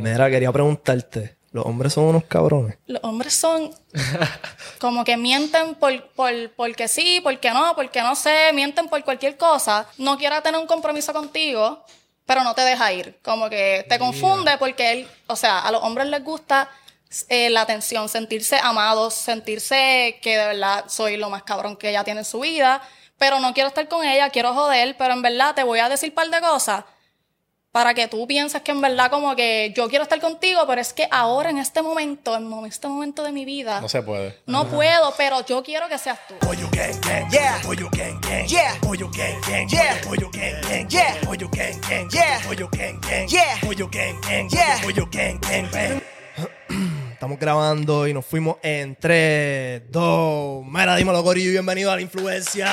Mira, quería preguntarte. Los hombres son unos cabrones. Los hombres son como que mienten por, por, porque sí, porque no, porque no sé, mienten por cualquier cosa. No quiera tener un compromiso contigo, pero no te deja ir. Como que te confunde porque él, o sea, a los hombres les gusta eh, la atención, sentirse amados, sentirse que de verdad soy lo más cabrón que ella tiene en su vida, pero no quiero estar con ella, quiero joder, pero en verdad te voy a decir un par de cosas para que tú pienses que en verdad como que yo quiero estar contigo, pero es que ahora en este momento, en este momento de mi vida, No se puede. no puedo, pero yo quiero que seas tú. Estamos grabando y nos fuimos en 3, 2. Mira, dímelo, Corillo, y bienvenido a la influencia.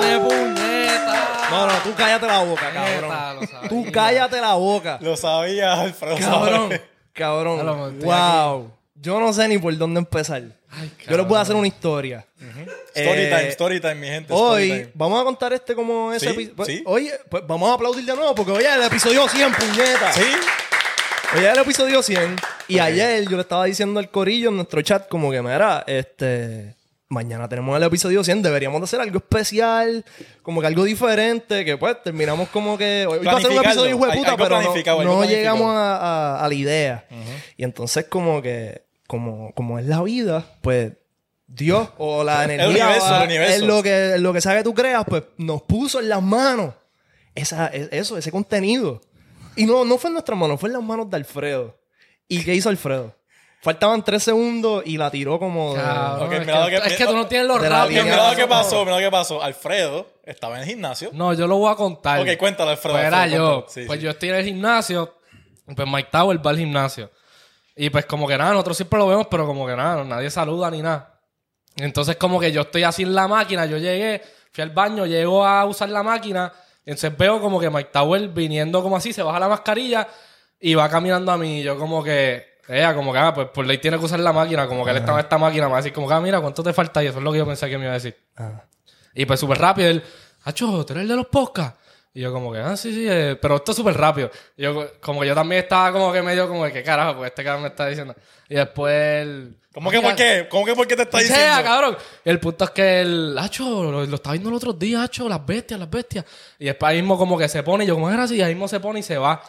¡Tiene puñeta! No, no, tú cállate la boca, cabrón. Tú cállate la boca. Lo sabía, Alfredo. Cabrón, cabrón. Wow. Yo no sé ni por dónde empezar. Yo les voy a hacer una historia. Story Eh, time, story time, mi gente. Hoy time. vamos a contar este como ese Sí, episodio. sí. Oye, pues vamos a aplaudir de nuevo porque hoy es el episodio 100, puñeta. ¿Sí? Hoy es el episodio 100. Y ayer yo le estaba diciendo al corillo en nuestro chat como que, mira, este... Mañana tenemos el episodio 100. Deberíamos de hacer algo especial, como que algo diferente, que pues terminamos como que... Hoy va a ser un episodio hijo de puta, pero no, no llegamos a, a- a la idea. Y entonces como que, como, como es la vida, pues... Dios o la energía universo, o el universo. es lo que, es lo que sea que tú creas, pues nos puso en las manos esa, e- eso, ese contenido. Y no, no fue en nuestras manos, fue en las manos de Alfredo. ¿Y qué hizo Alfredo? Faltaban tres segundos y la tiró como... de- Cabrón, Ok, es, que, que- es que tú no tienes los ratos. Mira, lo que pasó. mira lo que pasó. Alfredo estaba en el gimnasio. No, yo lo voy a contar. Ok, cuéntalo, Alfredo. Pues era Alfredo, yo. Sí, pues sí. yo estoy en el gimnasio. Pues Mike Tower va al gimnasio. Y pues como que nada, nosotros siempre lo vemos, pero como que nada, nadie saluda ni nada. Entonces como que yo estoy así en la máquina, yo llegué, fui al baño, llego a usar la máquina, entonces veo como que Mike Tower viniendo como así, se baja la mascarilla y va caminando a mí. Y yo como que, ella como que, ah, pues por ley tiene que usar la máquina, como que él estaba en esta máquina, me va a decir como que, ah, mira, ¿cuánto te falta? Y eso es lo que yo pensé que me iba a decir. Ah. Y pues súper rápido, él, Acho, ¿tú eres el de los podcasts? Y yo como que, ah, sí, sí, eh, pero esto es súper rápido. Y yo como que yo también estaba como que medio como que carajo, pues este cabrón me está diciendo. Y después él... ¿Cómo que por qué? ¿Cómo que por qué te está Sea, diciendo? cabrón. Y el punto es que el Acho lo, lo estaba viendo el otro día, Acho, las bestias, las bestias. Y después ahí mismo como que se pone, y yo como era así, y ahí mismo se pone y se va.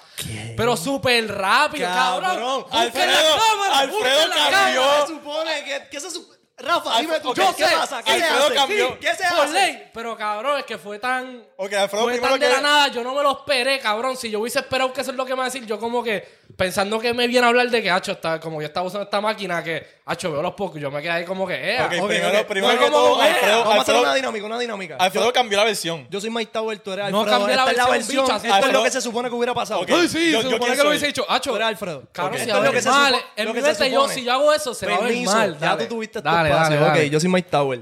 Pero súper rápido, cabrón. Cabrón, Alfredo, la cámara, Alfredo cambió. cámara. Se supone que... ¿Qué se supone? Rafa, dime tú, ok, ¿qué, yo qué sé, pasa? ¿Qué Alfredo se hace? cambió. ¿Qué se Por hace? ley. Pero cabrón, es que fue tan... Ok, Alfredo Fue primero tan de que... la nada, yo no me lo esperé, cabrón. Si yo hubiese esperado que eso es lo que me va a decir, yo como que pensando que me viene a hablar de que, hacho, está, como yo estaba usando esta máquina, que, hacho, veo los pocos, yo me quedé ahí como que, eh. Ok, primero, primero No, que todo, eh, Alfredo, Vamos a hacer una dinámica, una dinámica. Alfredo cambió la versión. Yo soy Mike Tower, tú eres No Alfredo. cambié la versión, Esto es lo que se supone que hubiera pasado. Ay, sí, Yo- se yo supone que lo hubiese dicho, hacho. Tú eres Alfredo. Ok. si Esto va es a lo que ver se mal. En lo mi que se mente yo, supone. si yo hago eso, se va a ver mal. Ya tú tuviste tu Dale, dale, espacio. dale. Ok, yo soy Mike Tower.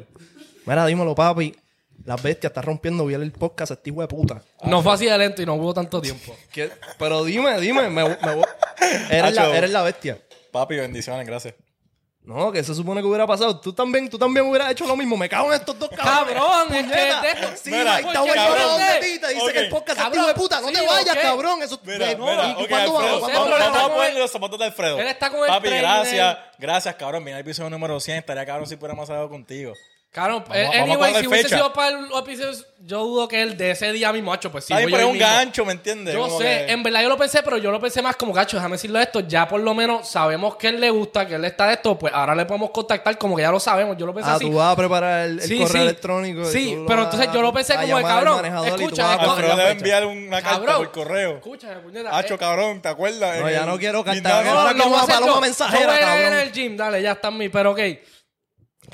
Mira, dímelo, papi. Las bestias, está rompiendo bien el podcast, este hijo de puta. No fue así de lento y no hubo tanto tiempo. ¿Qué? Pero dime, dime. Me, me voy- eres, la, eres la bestia. Papi, bendiciones, gracias. No, que se supone que hubiera pasado. Tú también, tú también hubieras hecho lo mismo. Me cago en estos dos cabrones. Cabrón, es que de esto- Sí, Mira, Mike Tower cabrón. no donde ti te dice Ok. que el podcast es Cabrón, hijo de puta. No sí, te vayas, ok. cabrón. Eso, Mira, de- mira, ¿Y ok, cuándo vamos? Alfredo, ¿Cuándo vamos, pero vamos? vamos a está con ponerle el- los zapatos de Alfredo. Él está con el Papi, gracias. Gracias, cabrón. Mira el episodio número 100. Estaría cabrón si pudiéramos haber contigo. Cabrón, Vamos- eh, vamos a anyway, si hubiese fecha. sido para el episodio, yo dudo que él de ese día mismo, hacho, pues sí. Ahí por yo un mismo. gancho, ¿me entiendes? Yo Como sé, que- en verdad yo lo pensé, pero yo lo pensé más como gacho, déjame decirlo esto, ya por lo menos sabemos que él le gusta, que él está de esto, pues ahora le podemos contactar como que ya lo sabemos, yo lo pensé Ah, así. tú vas a preparar el, el Sí, correo sí. electrónico. Sí, pero entonces yo lo pensé como de, cabrón, escucha, vas a esto- poner Alfredo la debe enviar una carta Cabrón. por correo. Escucha, puñeta. Hacho, eh, cabrón, ¿te acuerdas? No, En ya el no quiero guindano. Ahora quiero voy a una paloma yo. mensajera, Yo voy a ir cabrón. en el gym, dale, ya están mí, pero ok.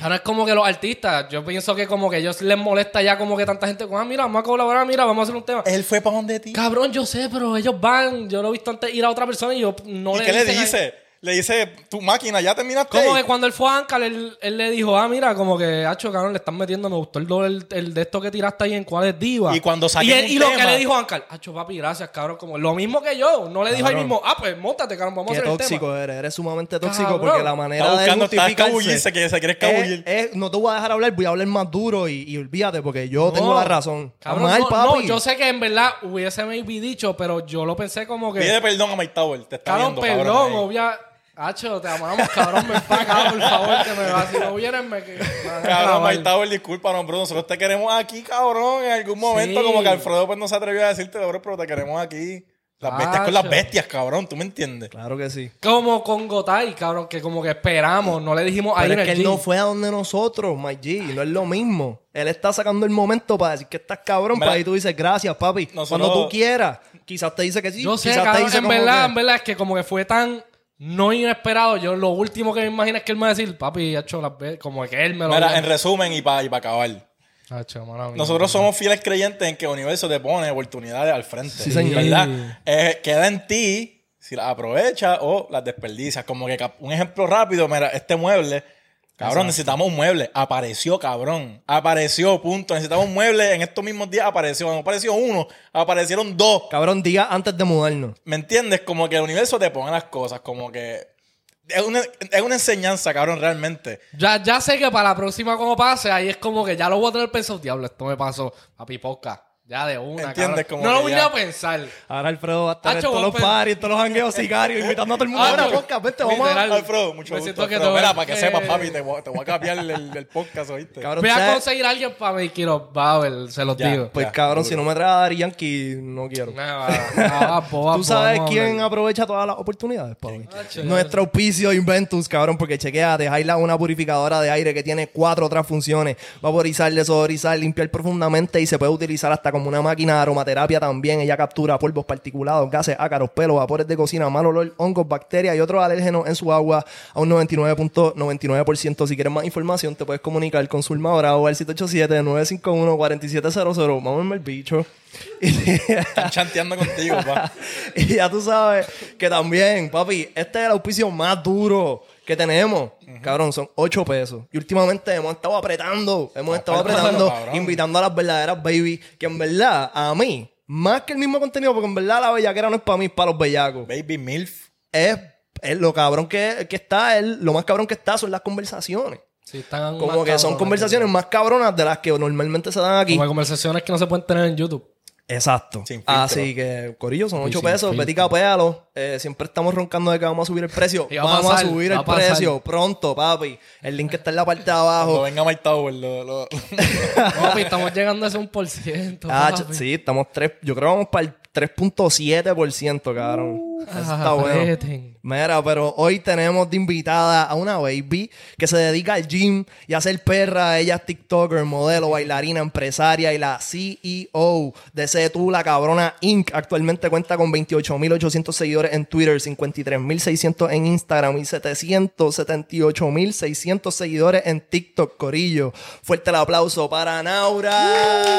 Ahora es como que los artistas, yo pienso que como que a ellos les molesta ya como que tanta gente, ah, mira, vamos a colaborar, mira, vamos a hacer un tema. Él fue para donde ti. Cabrón, yo sé, pero ellos van, yo lo he visto antes ir a otra persona y yo no ¿Y qué le dicen a- dice? Le dice, tu máquina, ya terminaste. Como ahí?" que cuando él fue a Ancal, él, él le dijo, ah, mira, como que, hacho, cabrón, le están metiendo, me gustó el, doble- el, el de esto que tiraste ahí en cuál es diva. Y cuando saquen y, él- un y lo que tema- le dijo a Ancal, hacho, papi, gracias, cabrón, como lo mismo que yo. No le dijo ahí mismo, ah, pues, móntate, cabrón, vamos a Qué hacer el tóxico tema. eres, eres sumamente tóxico Cabrón. porque la manera Está de buscando- está justificarse escabullirse, que se quiere escabullir. es- es- no te voy a dejar hablar, voy a hablar más duro y, y olvídate porque yo tengo No, la razón. Cabrón, mal, no, papi. no, yo sé que en verdad hubiese maybe dicho, pero yo lo pensé como que... Pide perdón a Mike Tower, te está Cabrón, viendo, perdón, obvia... Hacho, te amamos, cabrón, ven para acá, por favor, que me va. Si no vienes, me... que- a Cabrón. Mike Tower, discúlpanos, bro. Nosotros te queremos aquí, cabrón. En algún momento, Sí. como que Alfredo pues no se atrevió a decirte, bro, pero te queremos aquí. Las bestias con las bestias, cabrón. ¿Tú me entiendes? Claro que sí. Como con Gotay, cabrón, que como que esperamos, no le dijimos ahí Pero es que él no fue a donde nosotros, my G. No es lo mismo. Él está sacando el momento para decir que estás cabrón. Para ahí tú dices gracias, papi. nosotros- Cuando tú quieras. Quizás te dice que sí. Yo sé, quizás te cabrón, dice en verdad, que- en verdad es que como que fue tan no inesperado. Yo lo último que me imagino es que él me va a decir, papi, ha hecho las veces, como que él me lo Mira, en resumen y para y pa acabar. Hacho, mala mía. Nosotros somos fieles creyentes en que el universo te pone oportunidades al frente. Sí, señor. ¿Verdad? Eh, queda en ti si las aprovechas o las desperdicias. Como que cap- un ejemplo rápido, mira, este mueble. Cabrón, necesitamos un mueble. Apareció, cabrón. Apareció, punto. Necesitamos un mueble. En estos mismos días apareció. No apareció uno, aparecieron dos. Cabrón, diga antes de mudarnos. ¿Me entiendes? Como que el universo te pone las cosas. Como que. Es una, es una enseñanza, cabrón, realmente. Ya, ya sé que para la próxima como pase, ahí es como que ya lo voy a tener pensado. Diablo, esto me pasó, papi, poca. Ya de una, ¿Entiendes? cabrón. Como No lo voy ya- a pensar. Ahora Alfredo va a estar en Hacho, todos vos los pen- paris, en todos los jangueos sicarios, invitando a todo el mundo a la Hacho, podcast. Vete, vamos a... literal. Alfredo, mucho Me gusto. siento que Alfredo. te- Mira, para que sepas, papi, te voy, te voy a cambiar el, el- el podcast, ¿oíste? Cabrón, Voy a ¿sabes? conseguir a alguien para mi quiero Babel, se los Ya. digo. Pues Ya, cabrón, si no me trae a Daddy Yankee, no quiero. Ah, boba, ¿Tú sabes vamos a quién hablar. aprovecha todas las oportunidades, papi? Nuestro auspicio Inventus, cabrón, porque chequea, dejarla una purificadora de aire que tiene cuatro otras funciones. Vaporizar, desodorizar, limpiar profundamente y se puede utilizar hasta como una máquina de aromaterapia también. Ella captura polvos particulados, gases, ácaros, pelos, vapores de cocina, mal olor, hongos, bacterias y otros alérgenos en su agua a un 99.99%. Si quieres más información, te puedes comunicar con su armadora o al 787-951-4700. Vamos el bicho. Están chanteando contigo, pa. y ya tú sabes que también, papi, este es el auspicio más duro que tenemos. Cabrón, son 8 pesos. Y últimamente hemos estado apretando, hemos estado Apretando, cabrón. invitando a las verdaderas baby, que en verdad, a mí, más que el mismo contenido, porque en verdad la bellaquera no es para mí, es para los bellacos. Baby MILF. Es, es lo cabrón que, que está, es lo más cabrón que está son las conversaciones. Sí, están Como que son conversaciones más cabronas de las que normalmente se dan aquí. Como conversaciones que no se pueden tener en YouTube. Exacto. Sin. Así que, Corillo, son Y 8 sin pesos. filtro. Vete y capéalo. Eh, siempre estamos roncando de que vamos a subir el precio. Y va a vamos a pasar, subir va el a precio pronto, papi. El link está en la parte de Cuando abajo. venga Mike Tower, lo, lo- Papi, estamos llegando a ese 1%. Ah, papi. sí, estamos tres. Yo creo que vamos para el 3.7%, cabrón. Eso está bueno. Mira, pero hoy tenemos de invitada a una baby que se dedica al gym y a ser perra. Ella es TikToker, modelo, bailarina, empresaria y la CEO de Tú, la cabrona Inc. Actualmente cuenta con 28.800 seguidores en Twitter, 53.600 en Instagram y 778.600 seguidores en TikTok, Corillo. Fuerte el aplauso para Naura.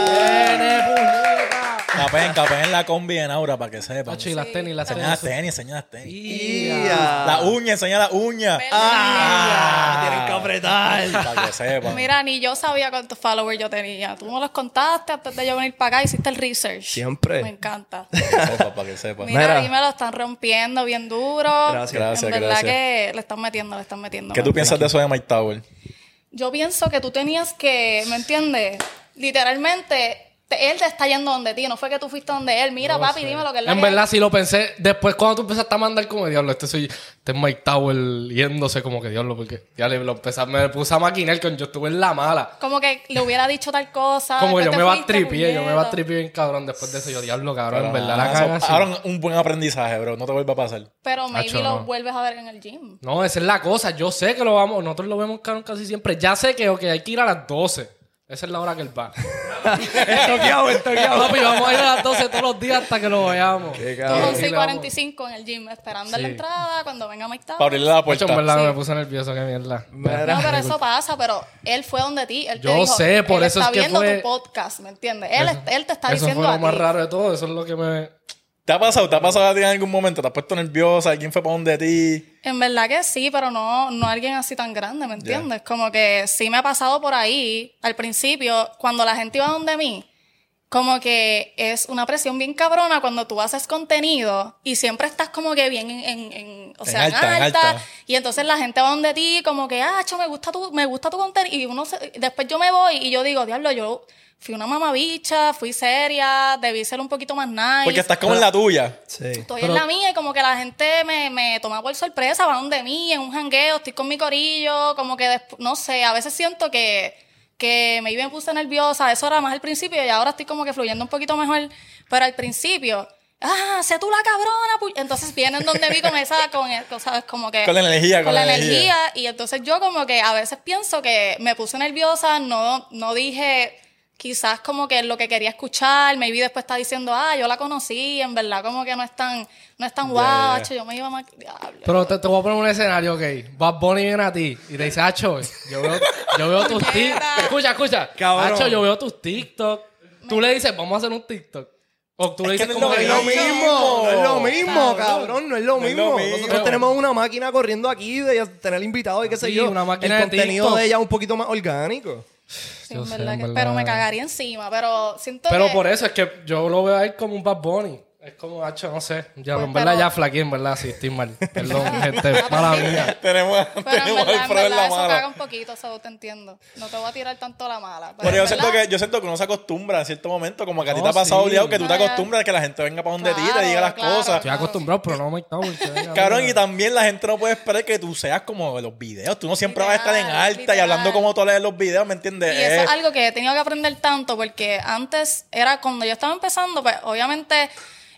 Puñeta. Capén, capén la combi en aura para que sepan. Hacho, y las tenis, las Enseña las tenis. enseña las tenis. Ia. La uña, enseña la uña. Ah, tienen que apretar. Para que sepan. Mira, ni yo sabía cuántos followers yo tenía. Tú me los contaste antes de yo venir para acá, hiciste el research. Siempre. Me encanta. Para que sepan, para que sepan. Mira, Mira. ahí me lo están rompiendo bien duro. Gracias. Gracias, En verdad gracias. que le están metiendo, le están metiendo. ¿Qué tú piensas de eso de Mike Tower? Yo pienso que tú tenías que, ¿me entiendes? Literalmente, te- él te está yendo donde ti. No fue que tú fuiste donde él. Mira, papi, dime lo que él En verdad, sí lo pensé. Después, cuando tú empezaste a mandar como diablo, este soy, este es Mike Tower yéndose como que diablo, porque ya le, lo empecé, me puse a maquinar con yo estuve en la mala. Como que le hubiera dicho tal cosa. Como que yo me va a tripié, yo me va a tripié bien cabrón. Después de eso, yo diablo, cabrón, en verdad nada, la caga eso-. Ahora un buen aprendizaje, bro. No te vuelva a pasar. Pero maybe lo no. vuelves a ver en el gym. No, esa es la cosa. Yo sé que lo vamos, nosotros lo vemos cabrón casi siempre. Ya sé que ok, hay que ir a las 12. Esa es la hora que él va. Estoqueado, estoqueado. Papi, vamos a ir a las 12 todos los días hasta que lo veamos. Qué cabrón. 11 y 45 en el gym, esperando en la Sí. entrada cuando venga Mike Tower. Para abrirle la puerta. verdad Sí. me puse nervioso, qué mierda. Mira. No, pero eso pasa, pero él fue donde ti. Él te Yo dijo, sé, por él eso está es que viendo fue- tu podcast, ¿me entiendes? Él, Eso- él te está Eso diciendo fue a lo más ti. raro de todo. Eso es lo que me. ¿Te ha pasado? ¿Te ha pasado a ti en algún momento? ¿Te has puesto nerviosa? ¿Alguien fue para donde ti? En verdad que sí, pero no, no alguien así tan grande, ¿me entiendes? Como que sí me ha pasado por ahí, al principio, cuando la gente iba donde mí, como que es una presión bien cabrona cuando tú haces contenido y siempre estás como que bien en, en- en- o sea, en alta, alta, en alta. y entonces la gente va donde ti como que, ah, cho, me gusta tu, me gusta tu contenido, y uno se- después yo me voy y yo digo, diablo, yo fui una mamabicha, fui seria, debí ser un poquito más nice. Porque estás como en la tuya. Sí. Estoy Pero- en la mía y como que la gente me, me toma por sorpresa, va donde mí, en un jangueo, estoy con mi corillo, como que no sé, a veces siento que, que me me puse nerviosa, eso era más al principio y ahora estoy como que fluyendo un poquito mejor, pero al principio, ah, sé tú la cabrona, pu-". entonces vienen donde mí con esa, con, el- ¿sabes? Como que... Con la energía, con con la la energía. energía. Y entonces yo como que a veces pienso que me puse nerviosa, no, no dije quizás como que lo que quería escuchar, maybe después está diciendo, ah, yo la conocí, en verdad como que no es tan, no es tan guau, ya. acho, yo me iba más... Diablo. Pero te, te voy a poner un escenario, ok. Bad Bunny viene a ti y te dice, Acho, yo veo, yo veo tus. TikTok. Escucha, escucha. Cabrón. Acho, yo veo tus TikTok. Tú le dices, vamos a hacer un TikTok. O tú le Es que dices no como es que lo es mismo, no es lo mismo, Cabrón. cabrón, no es lo No es mismo. lo mismo. Nosotros tenemos una máquina corriendo aquí de tener invitados y qué sé Sí, yo. una máquina El de contenido TikTok. de ella es un poquito más orgánico. Sí, Yo en sé, verdad en que- verdad. Pero me cagaría encima, pero siento Pero que... por eso es que yo lo veo a él como un Bad Bunny. Es como, Acho, no sé. Ya, Pues, en verdad pero- ya flaqueé, en verdad, sí, estoy mal. Perdón, gente, mala mía. Tenemos, Pero en tenemos verdad, al en en verdad la eso caga mala. un poquito, eso te entiendo. No te voy a tirar tanto la mala. Pero en yo siento, que, yo siento que uno se acostumbra en cierto momento, como que a ti No, te ha pasado sí. obligado que tú te acostumbras a que la gente venga para donde ti y te Claro, diga las claro. cosas. Estoy acostumbrado, pero no que venga, Cabrón, y también la gente no puede esperar que tú seas como de los videos. Tú no siempre vas a estar en Literal, alta y hablando como tú lees los videos, ¿me entiendes? Y eso es algo que he tenido que aprender tanto porque antes era cuando yo estaba empezando, pues obviamente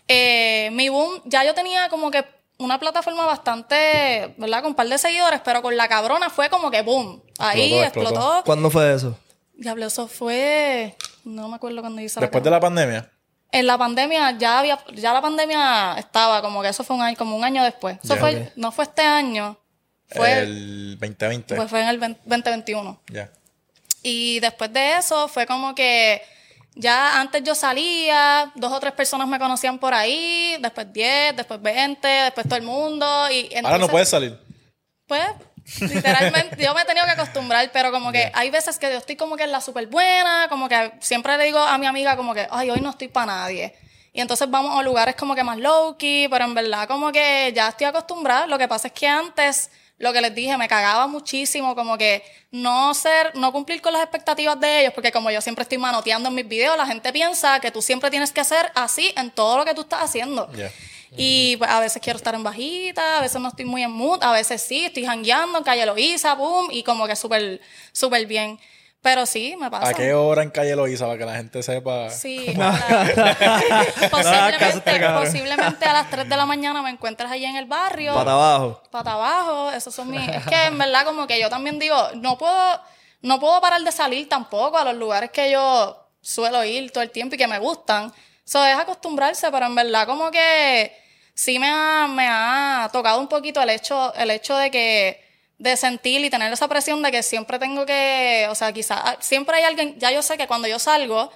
eh, mi boom, ya yo tenía como que una plataforma bastante, ¿verdad? Con un par de seguidores, pero con la cabrona fue como que boom. Ahí Explotó, explotó. ¿Cuándo fue eso? Diablo, eso fue. No me acuerdo cuando hice Después de la pandemia. En la pandemia ya había, ya la pandemia estaba, como que eso fue un año, como un año después. Eso fue, no fue este año, fue, el 2020. pues fue en el 20- 2021. ya. Y después de eso fue como que ya antes yo salía, dos o tres personas me conocían por ahí, después 10, después 20, después todo el mundo. Y Ahora no puedes salir. Pues, literalmente, yo me he tenido que acostumbrar, pero como que hay veces que yo estoy como que en la súper buena, como que siempre le digo a mi amiga como que, ay, hoy no estoy para nadie. Y entonces vamos a lugares como que más low-key, pero en verdad como que ya estoy acostumbrada. Lo que pasa es que antes, lo que les dije, me cagaba muchísimo como que no ser, no cumplir con las expectativas de ellos, porque como yo siempre estoy manoteando en mis videos, la gente piensa que tú siempre tienes que ser así en todo lo que tú estás haciendo. Y pues, a veces quiero estar en bajita, a veces no estoy muy en mood, a veces sí, estoy jangueando en Calle Loíza, boom, y como que súper, súper bien. Pero sí, me pasa. ¿A qué hora en calle Loíza para que la gente sepa? Sí, este posiblemente, posiblemente a las 3 de la mañana me encuentres allí en el barrio. Para abajo. Pata abajo, esos son mis... Es que en verdad como que yo también digo, no puedo, no puedo parar de salir tampoco a los lugares que yo suelo ir todo el tiempo y que me gustan. Eso es acostumbrarse, pero en verdad como que sí me ha, me ha tocado un poquito el hecho, el hecho de que de sentir y tener esa presión de que siempre tengo que, o sea, quizás siempre hay alguien, ya yo sé que cuando yo salgo,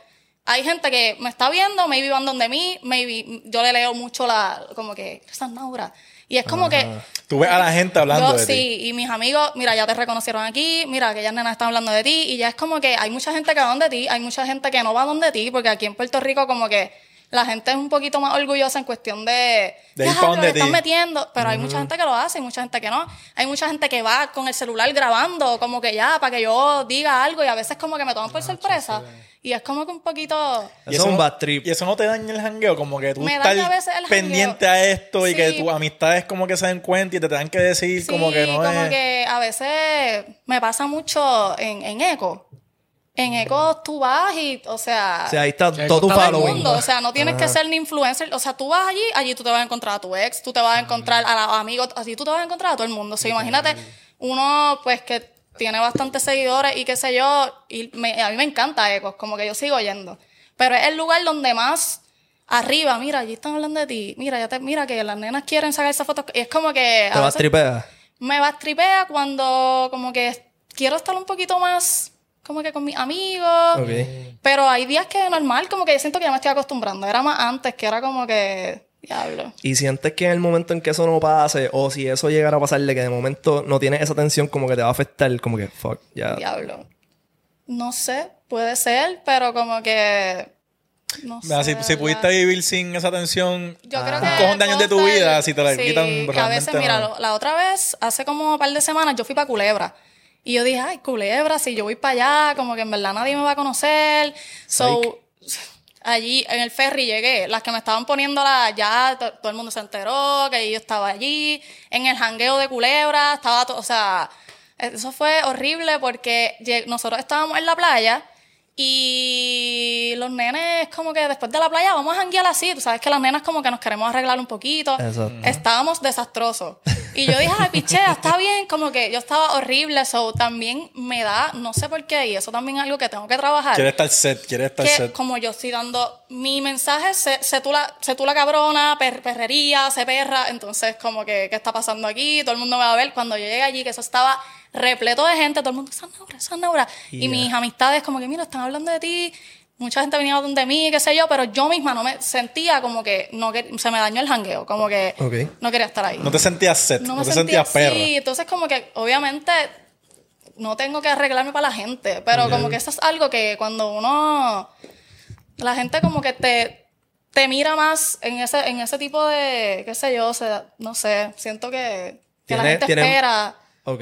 hay gente que me está viendo, maybe van donde mí, maybe yo le leo mucho la, como que, esa es Naura. Y es como que, Tú ves a la gente hablando yo de ti. sí, y mis amigos, mira, ya te reconocieron aquí, mira, aquellas nenas están hablando de ti, y ya es como que hay mucha gente que va donde ti, hay mucha gente que no va donde ti, porque aquí en Puerto Rico como que la gente es un poquito más orgullosa en cuestión de... De ir "Ya, pa' lo donde están ti". metiendo, pero hay mucha gente que lo hace, y mucha gente que no. Hay mucha gente que va con el celular grabando, como que ya, para que yo diga algo, y a veces como que me toman por sorpresa, y es como que un poquito... Eso es un bad trip. Y eso no te daña el jangueo, como que tú estás daña a veces el pendiente a esto y que tus amistades como que se den cuenta y te tengan que decir como que no como es... que a veces me pasa mucho en, en Eco. En Eco tú vas y, o sea, O sea, ahí está todo tu gusta todo el following. mundo. O sea, no tienes que ser ni influencer. O sea, tú vas allí, allí tú te vas a encontrar a tu ex, tú te vas a encontrar a los amigos, así tú te vas a encontrar a todo el mundo. O sea, imagínate uno, pues, que tiene bastantes seguidores y qué sé yo, y me- a mí me encanta Ecos, como que yo sigo yendo. Pero es el lugar donde más arriba, mira, allí están hablando de ti, mira, ya te, mira que las nenas quieren sacar esa foto. Y es como que... a Te vas tripear. me bastripea cuando como que quiero estar un poquito más como que con mis amigos. Pero hay días que normal, como que yo siento que ya me estoy acostumbrando. Era más antes, que era como que Diablo. Y sientes que en el momento en que eso no pase, o si eso llegara a pasarle, que de momento no tienes esa tensión, como que te va a afectar, como que fuck, ya. Diablo. No sé, puede ser, pero como que. No Mira, sé. si, pudiste vivir sin esa tensión, Yo creo un cojón de años de tu vida, si te la sí, quitan que a veces, mira, no. lo- la otra vez, hace como un par de semanas, yo fui para Culebra. Y yo dije, ay, Culebra, si yo voy para allá, como que en verdad nadie me va a conocer. So, allí en el ferry llegué. Las que me estaban poniendo la, ya to- todo el mundo se enteró que yo estaba allí. En el jangueo de Culebra, estaba todo, o sea, eso fue horrible porque nosotros estábamos en la playa y los nenes como que después de la playa vamos a janguear así. Tú sabes que las nenas como que nos queremos arreglar un poquito. Exacto. Estábamos desastrosos. Y yo dije, ay, pichea, está bien. Como que yo estaba horrible. So, también me da, no sé por qué, y eso también es algo que tengo que trabajar Quiere estar set, quiere estar que set. como yo estoy dando mi mensaje, sé, sé tú, la, sé tú la cabrona, per- perrería, sé perra, entonces como que, ¿qué está pasando aquí? Todo el mundo me va a ver. Cuando yo llegué allí, que eso estaba repleto de gente, todo el mundo, Sanaura, Sanaura. Y Ya. mis amistades como que, mira, están hablando de ti. Mucha gente venía donde mí, qué sé yo, pero yo misma no me sentía como que no que se me dañó el jangueo, como que Ok. no quería estar ahí. No te sentías set, no, No me te sentía sentías perra. así. Entonces, como que, obviamente, no tengo que arreglarme para la gente. Pero como que eso es algo que cuando uno. La gente como que te, te mira más en ese, en ese tipo de. qué sé yo, o sea, no sé. Siento que, que la gente tiene- espera. Ok.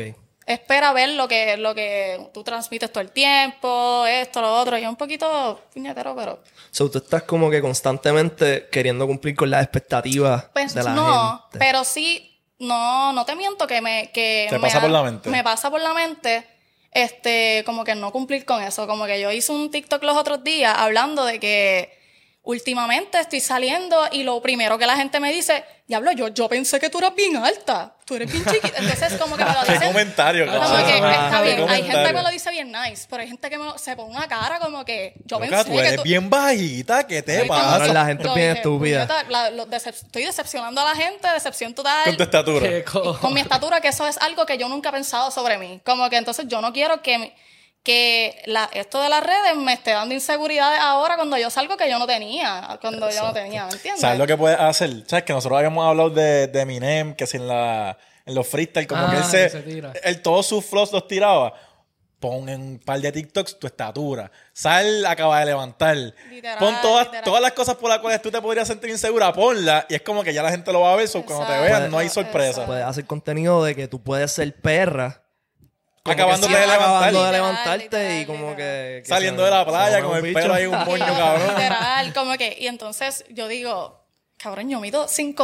Espera ver lo que, lo que tú transmites todo el tiempo, esto, lo otro. Y es un poquito puñetero, pero. So, tú estás como que constantemente queriendo cumplir con las expectativas Pues de la no, gente. pero sí, no, no te miento que me, que Te me pasa ha- por la mente. Me pasa por la mente, este, como que no cumplir con eso. Como que yo hice un TikTok los otros días hablando de que últimamente estoy saliendo y lo primero que la gente me dice, diablo, yo, yo pensé que tú eras bien alta, tú eres bien chiquita. Entonces como que me lo dicen. comentario, Como que está Qué bien. Hay gente que me lo dice bien nice, pero hay gente que me lo- se pone una cara como que yo Loca, pensé tú que eres tú, bien bajita, ¿qué te pasa? La gente es bien estúpida. decep- estoy decepcionando a la gente, decepción total. Con tu estatura. ¿Qué co- Con mi estatura, que eso es algo que yo nunca he pensado sobre mí. Como que entonces yo no quiero que, mi- que la, esto de las redes me esté dando inseguridades ahora cuando yo salgo que yo no tenía, cuando yo no tenía, ¿me entiendes? ¿Sabes lo que puedes hacer? ¿Sabes que nosotros habíamos hablado de, de Eminem, que si en, la, en los freestyle, como Ah, que él que se, se tira. él todos sus flows los tiraba? Pon en un par de TikToks tu estatura. Sal, acaba de levantar. Literal, Pon todas, literal. todas las cosas por las cuales tú te podrías sentir insegura, ponla. Y es como que ya la gente lo va a ver. so cuando te vean, no hay sorpresa. Puedes hacer contenido de que tú puedes ser perra. Acabándote sí, de levantar. Acabando de Literal, levantarte y como que... que Saliendo de la playa con el bicho. pelo ahí un moño, cabrón. Literal, como que, y entonces yo digo, cabrón, yo mido 5'3,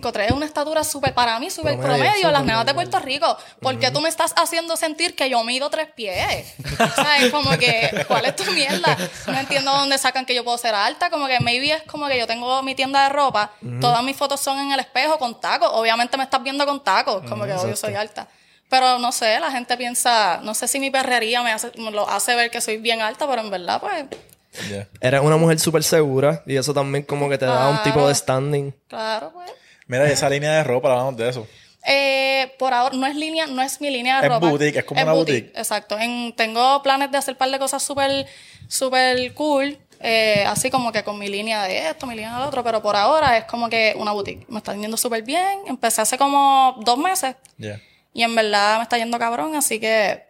5'3 es una estatura súper, para mí súper Promedio, las nenas de. Puerto Rico. ¿Por qué tú me estás haciendo sentir que yo mido tres pies? o sea, es como que, ¿cuál es tu mierda? No entiendo dónde sacan que yo puedo ser alta, como que maybe es como que yo tengo mi tienda de ropa, todas mis fotos son en el espejo con tacos, obviamente me estás viendo con tacos, como que obvio soy alta. Pero no sé, la gente piensa, no sé si mi perrería me, hace, me lo hace ver que soy bien alta, pero en verdad, pues, Yeah. Eres una mujer súper segura y eso también como que te da un tipo de standing. claro, pues. Mira, esa línea de ropa, hablamos de eso. Eh, por ahora no es línea, no es mi línea de Es ropa. boutique, es como una boutique. Exacto. En- tengo planes de hacer un par de cosas súper, súper cool. eh, así como que con mi línea de esto, mi línea de lo otro, pero por ahora es como que una boutique. Me está yendo súper bien. Empecé hace como dos meses Yeah. Y en verdad me está yendo cabrón, así que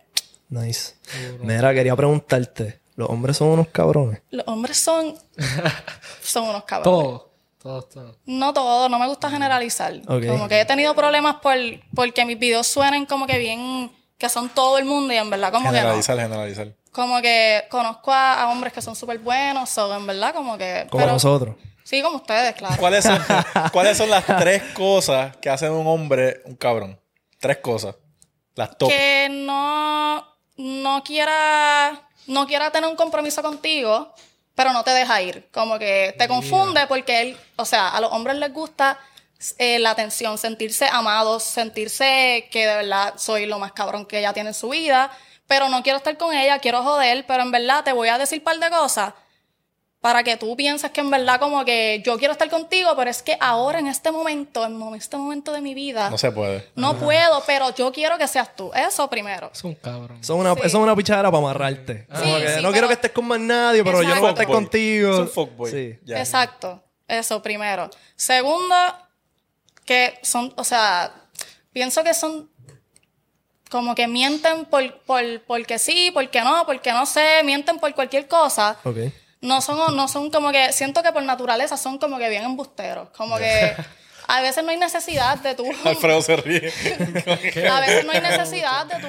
Nice. Mira, quería preguntarte. ¿Los hombres son unos cabrones? los hombres son, son unos cabrones. Todo. Todo, todo. No todo, no me gusta generalizar. Ok. Como que he tenido problemas por, porque mis videos suenen como que bien, que son todo el mundo y en verdad como que no. Generalizar, generalizar. Como que conozco a, a hombres que son súper buenos, o en verdad como que... Como pero- nosotros. Sí, como ustedes, claro. ¿Cuáles son, ¿Cuáles son las tres cosas que hacen un hombre un cabrón? Tres cosas. Las top. Que no, no quiera, no quiera tener un compromiso contigo, pero no te deja ir. Como que te confunde porque él, o sea, a los hombres les gusta eh, la atención, sentirse amados, sentirse que de verdad soy lo más cabrón que ella tiene en su vida, pero no quiero estar con ella, quiero joder, pero en verdad te voy a decir un par de cosas para que tú pienses que en verdad como que yo quiero estar contigo, pero es que ahora en este momento, en este momento de mi vida, No se puede. no puedo, pero yo quiero que seas tú. Eso primero. Es un cabrón. Una, Sí. Eso es una pichadera para amarrarte. Como que sí, no pero- quiero que estés con más nadie, pero yo no voy a estar contigo. Es un fuckboy. Sí. Ya. Exacto. Eso, primero. Segundo, que son, o sea, pienso que son como que mienten por, por, porque sí, porque no, porque no sé, mienten por cualquier cosa. Ok. No son, no son como que, siento que por naturaleza son como que bien embusteros. Como que a veces no hay necesidad de tú. Alfredo se ríe. a veces no hay necesidad de tú.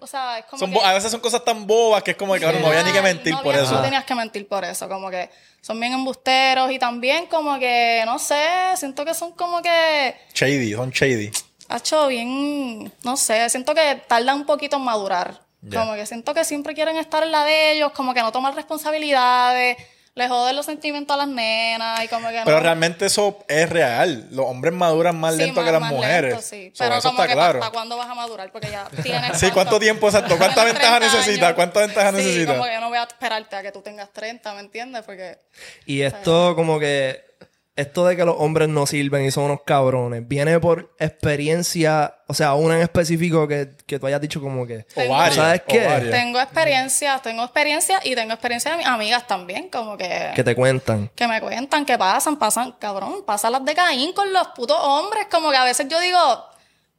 O sea, es como Son que- a veces son cosas tan bobas que es como que cabrón, no había ni que mentir no por eso. No tenías que mentir por eso, como que son bien embusteros y también como que, no sé, siento que son como que, Shady, son shady. hecho bien, no sé, siento que tarda un poquito en madurar. Como que siento que siempre quieren estar en la de ellos, como que no toman responsabilidades, le joden los sentimientos a las nenas y como que Pero no. realmente eso es real. Los hombres maduran más Sí, lento más- que las más mujeres. lento, sí. So, Pero eso como está que claro. ¿para cuándo vas a madurar? Porque ya tienes... Sí, ¿cuánto tiempo exacto? ¿Cuánta ventaja 30 necesita? años. ¿Cuánta ventaja Sí, necesita? como que yo no voy a esperarte a que tú tengas 30, ¿me entiendes? Porque... Y esto como que... Esto de que los hombres no sirven y son unos cabrones, ¿viene por experiencia? O sea, una en específico que, que tú hayas dicho como que... O varias, ¿Sabes o qué? varias. Tengo experiencia, tengo experiencia y tengo experiencia de mis amigas también, como que, Que te cuentan. que me cuentan que pasan, pasan, cabrón, pasan las de Caín con los putos hombres, como que a veces yo digo,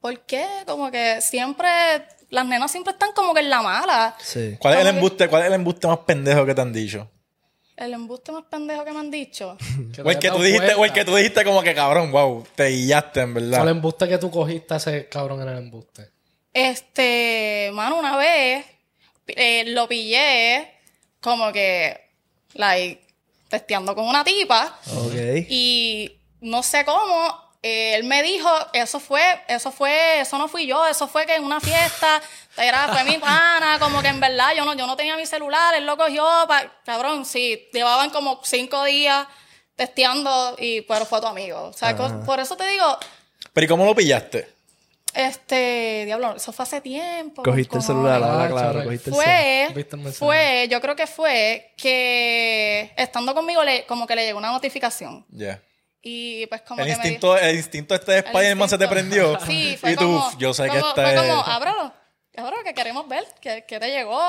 ¿por qué? Como que siempre, las nenas siempre están como que en la mala. Sí. ¿Cuál es el embuste, cuál es el embuste más pendejo que te han dicho? El embuste más pendejo que me han dicho. Que O el que tú dijiste, o el que tú dijiste como que cabrón, wow, te guillaste en Fue el verdad. embuste que tú cogiste ese cabrón en el embuste. Este, mano, una vez eh, lo pillé como que, like, testeando con una tipa. Ok. Y no sé cómo, él me dijo, eso fue, eso fue, eso no fui yo, eso fue que en una fiesta, era, fue mi pana, como que en verdad yo no, yo no tenía mi celular, él lo cogió, pa- cabrón, sí, llevaban como cinco días testeando y pero fue tu amigo. O sea, por eso te digo, Pero ¿y cómo lo pillaste? este, diablo, eso fue hace tiempo. Cogiste el celular, claro, cogiste el celular. Fue, ¿Viste el mensaje? fue, yo creo que fue que estando conmigo le, como que le llegó una notificación. Ya. Y pues como El que me di- instinto, el instinto este de Spider-Man se te instinto. prendió. Sí, fue y tú, como, "Uf, yo sé que esta fue como, ábrelo, ábrelo, que queremos ver, que, que te llegó.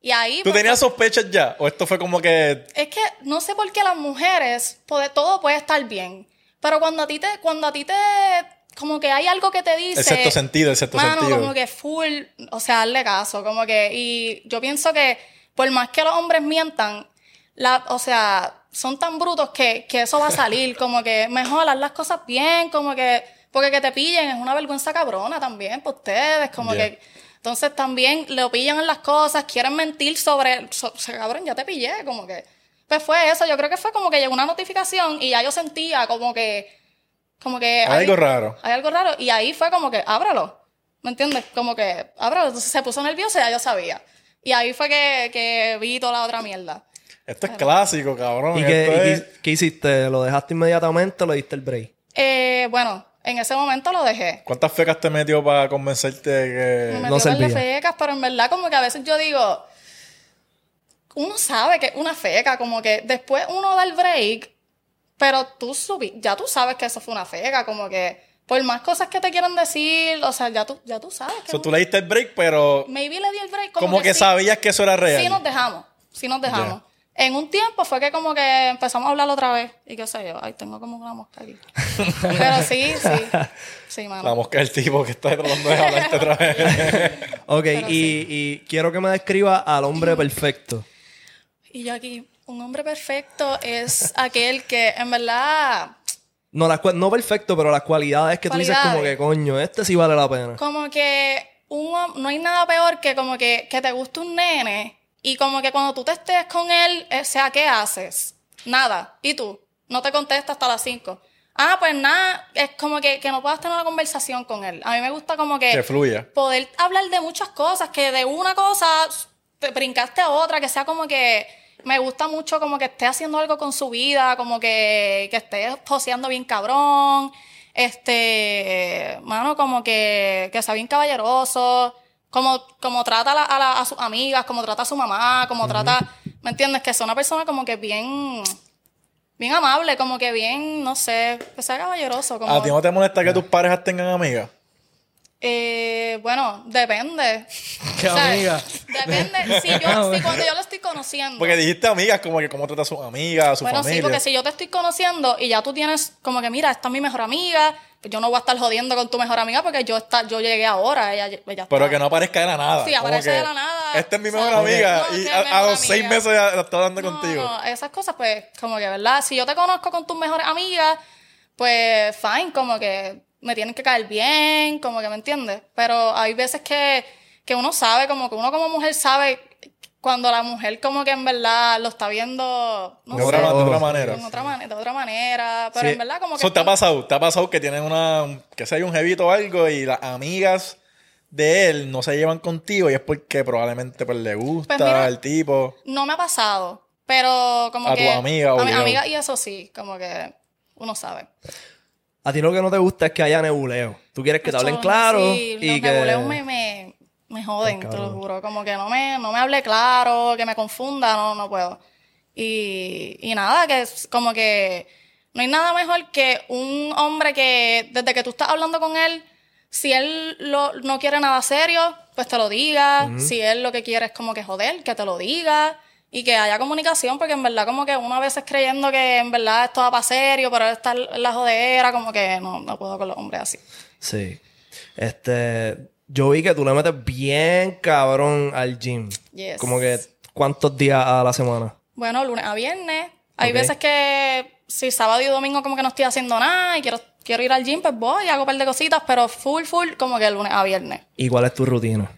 Y ahí... ¿Tú pues, tenías sospechas ya? ¿O esto fue como que... Es que no sé por qué las mujeres, todo puede estar bien. Pero cuando a ti te, cuando a ti te, como que hay algo que te dice. El sexto sentido, el sexto mano, sentido. como que full, o sea, darle caso, como que, y yo pienso que por más que los hombres mientan, la, o sea, son tan brutos que, que eso va a salir, como que mejor haz las cosas bien, como que, porque que te pillen es una vergüenza cabrona también para ustedes, como Ya. que, entonces también le pillan en las cosas, quieren mentir sobre, so- cabrón, ya te pillé, como que, pues fue eso, yo creo que fue como que llegó una notificación y ya yo sentía como que, como que... Hay algo raro. Hay algo raro. Y ahí fue como que, ábralo. ¿Me entiendes? Como que, ábralo. Entonces se puso nervioso y ya yo sabía. Y ahí fue que, que vi toda la otra mierda. Esto es clásico, cabrón. ¿Y qué, y es- qué- hiciste? ¿Lo dejaste inmediatamente o le diste el break? Eh, bueno, en ese momento lo dejé. ¿Cuántas fecas te metió para convencerte de Me que... metió no servía. fecas, pero en verdad como que a veces yo digo, uno sabe que es una feca, como que después uno da el break, pero tú subi ya tú sabes que eso fue una feca, como que por más cosas que te quieran decir, o sea, ya tú, ya tú sabes que... So, tú le diste el break, pero Maybe le di el break como, como que, sí. sabías que eso era real. Sí nos dejamos, sí nos dejamos. En un tiempo fue que como que empezamos a hablar otra vez. Y qué sé yo, ay, tengo como una mosca aquí. Pero sí, sí. Sí, mano. La mosca del tipo que está tratando de hablarte otra vez. Ok, y, y quiero que me describa al hombre perfecto. Y yo aquí, un hombre perfecto es aquel que en verdad, No, las no perfecto, pero las cualidades que tú dices como que, coño, este sí vale la pena. como que un no hay nada peor que como que, que te guste un nene y como que cuando tú te estés con él, o sea, ¿qué haces? Nada. ¿Y tú? No te contesta hasta las 5. Ah, pues nada, es como que, que no puedas tener una conversación con él. A mí me gusta como que... que fluya. poder hablar de muchas cosas, que de una cosa te brincaste a otra, que sea como que me gusta mucho como que esté haciendo algo con su vida, como que, que esté poseando bien cabrón, este, mano, como que, que sea bien caballeroso, como, como trata a, la- a la- a sus amigas, como trata a su mamá, como trata, ¿me entiendes? Que sea una persona como que bien, bien amable, como que bien, no sé, que sea caballeroso. Como, ¿A ti no te molesta que tus parejas tengan amigas? Eh, bueno, depende. Qué O sea, amiga. Depende, si, yo, si cuando yo lo estoy conociendo. Porque dijiste amigas, como que cómo trata a sus amigas, a su bueno, familia. sí, porque si yo te estoy conociendo y ya tú tienes como que, mira, esta es mi mejor amiga, pues yo no voy a estar jodiendo con tu mejor amiga porque yo está, yo llegué ahora, ella, ella Pero está. que no aparezca de la nada. Sí, aparece de la nada. Esta es mi mejor amiga. no, y a, los seis amiga. meses ya la está hablando No, contigo. no, esas cosas, pues, como que, ¿verdad? Si yo te conozco con tus mejores amigas, pues, fine, como que me tienen que caer bien, como que, ¿me entiendes? Pero hay veces que, que uno sabe, como que uno como mujer sabe cuando la mujer como que en verdad lo está viendo, no de, sé, otra, de otra manera. de otra, mane- de otra manera, pero Sí. en verdad como que... Eso te ha pasado, te ha pasado que tienen una, que sea un jevito o algo y las amigas de él no se llevan contigo y es porque probablemente pues le gusta Pues mira, el tipo. No me ha pasado, pero como A que... tu amiga, A mi amiga y eso sí, como que uno sabe. A ti lo que no te gusta es que haya nebuleo. Tú quieres que te hablen claro sí, y los que... nebuleos me, me, me joden, Ay, te lo juro. Como que no me, no me hable claro, que me confunda, no, no puedo. Y, y nada, que es como que no hay nada mejor que un hombre que desde que tú estás hablando con él, si él lo- no quiere nada serio, pues te lo diga. Si él lo que quiere es como que joder, que te lo diga. Y que haya comunicación, porque en verdad como que uno a veces creyendo que en verdad esto va para serio, pero está en la jodera, como que no, no puedo con los hombres así. Sí. Este... Yo vi que tú le metes bien cabrón al gym. Yes. Como que... ¿Cuántos días a la semana? Bueno, lunes a viernes. Hay veces que si sábado y domingo como que no estoy haciendo nada y quiero, quiero ir al gym, pues voy, hago un par de cositas, pero full, full, como que lunes a viernes. ¿Y cuál es tu rutina?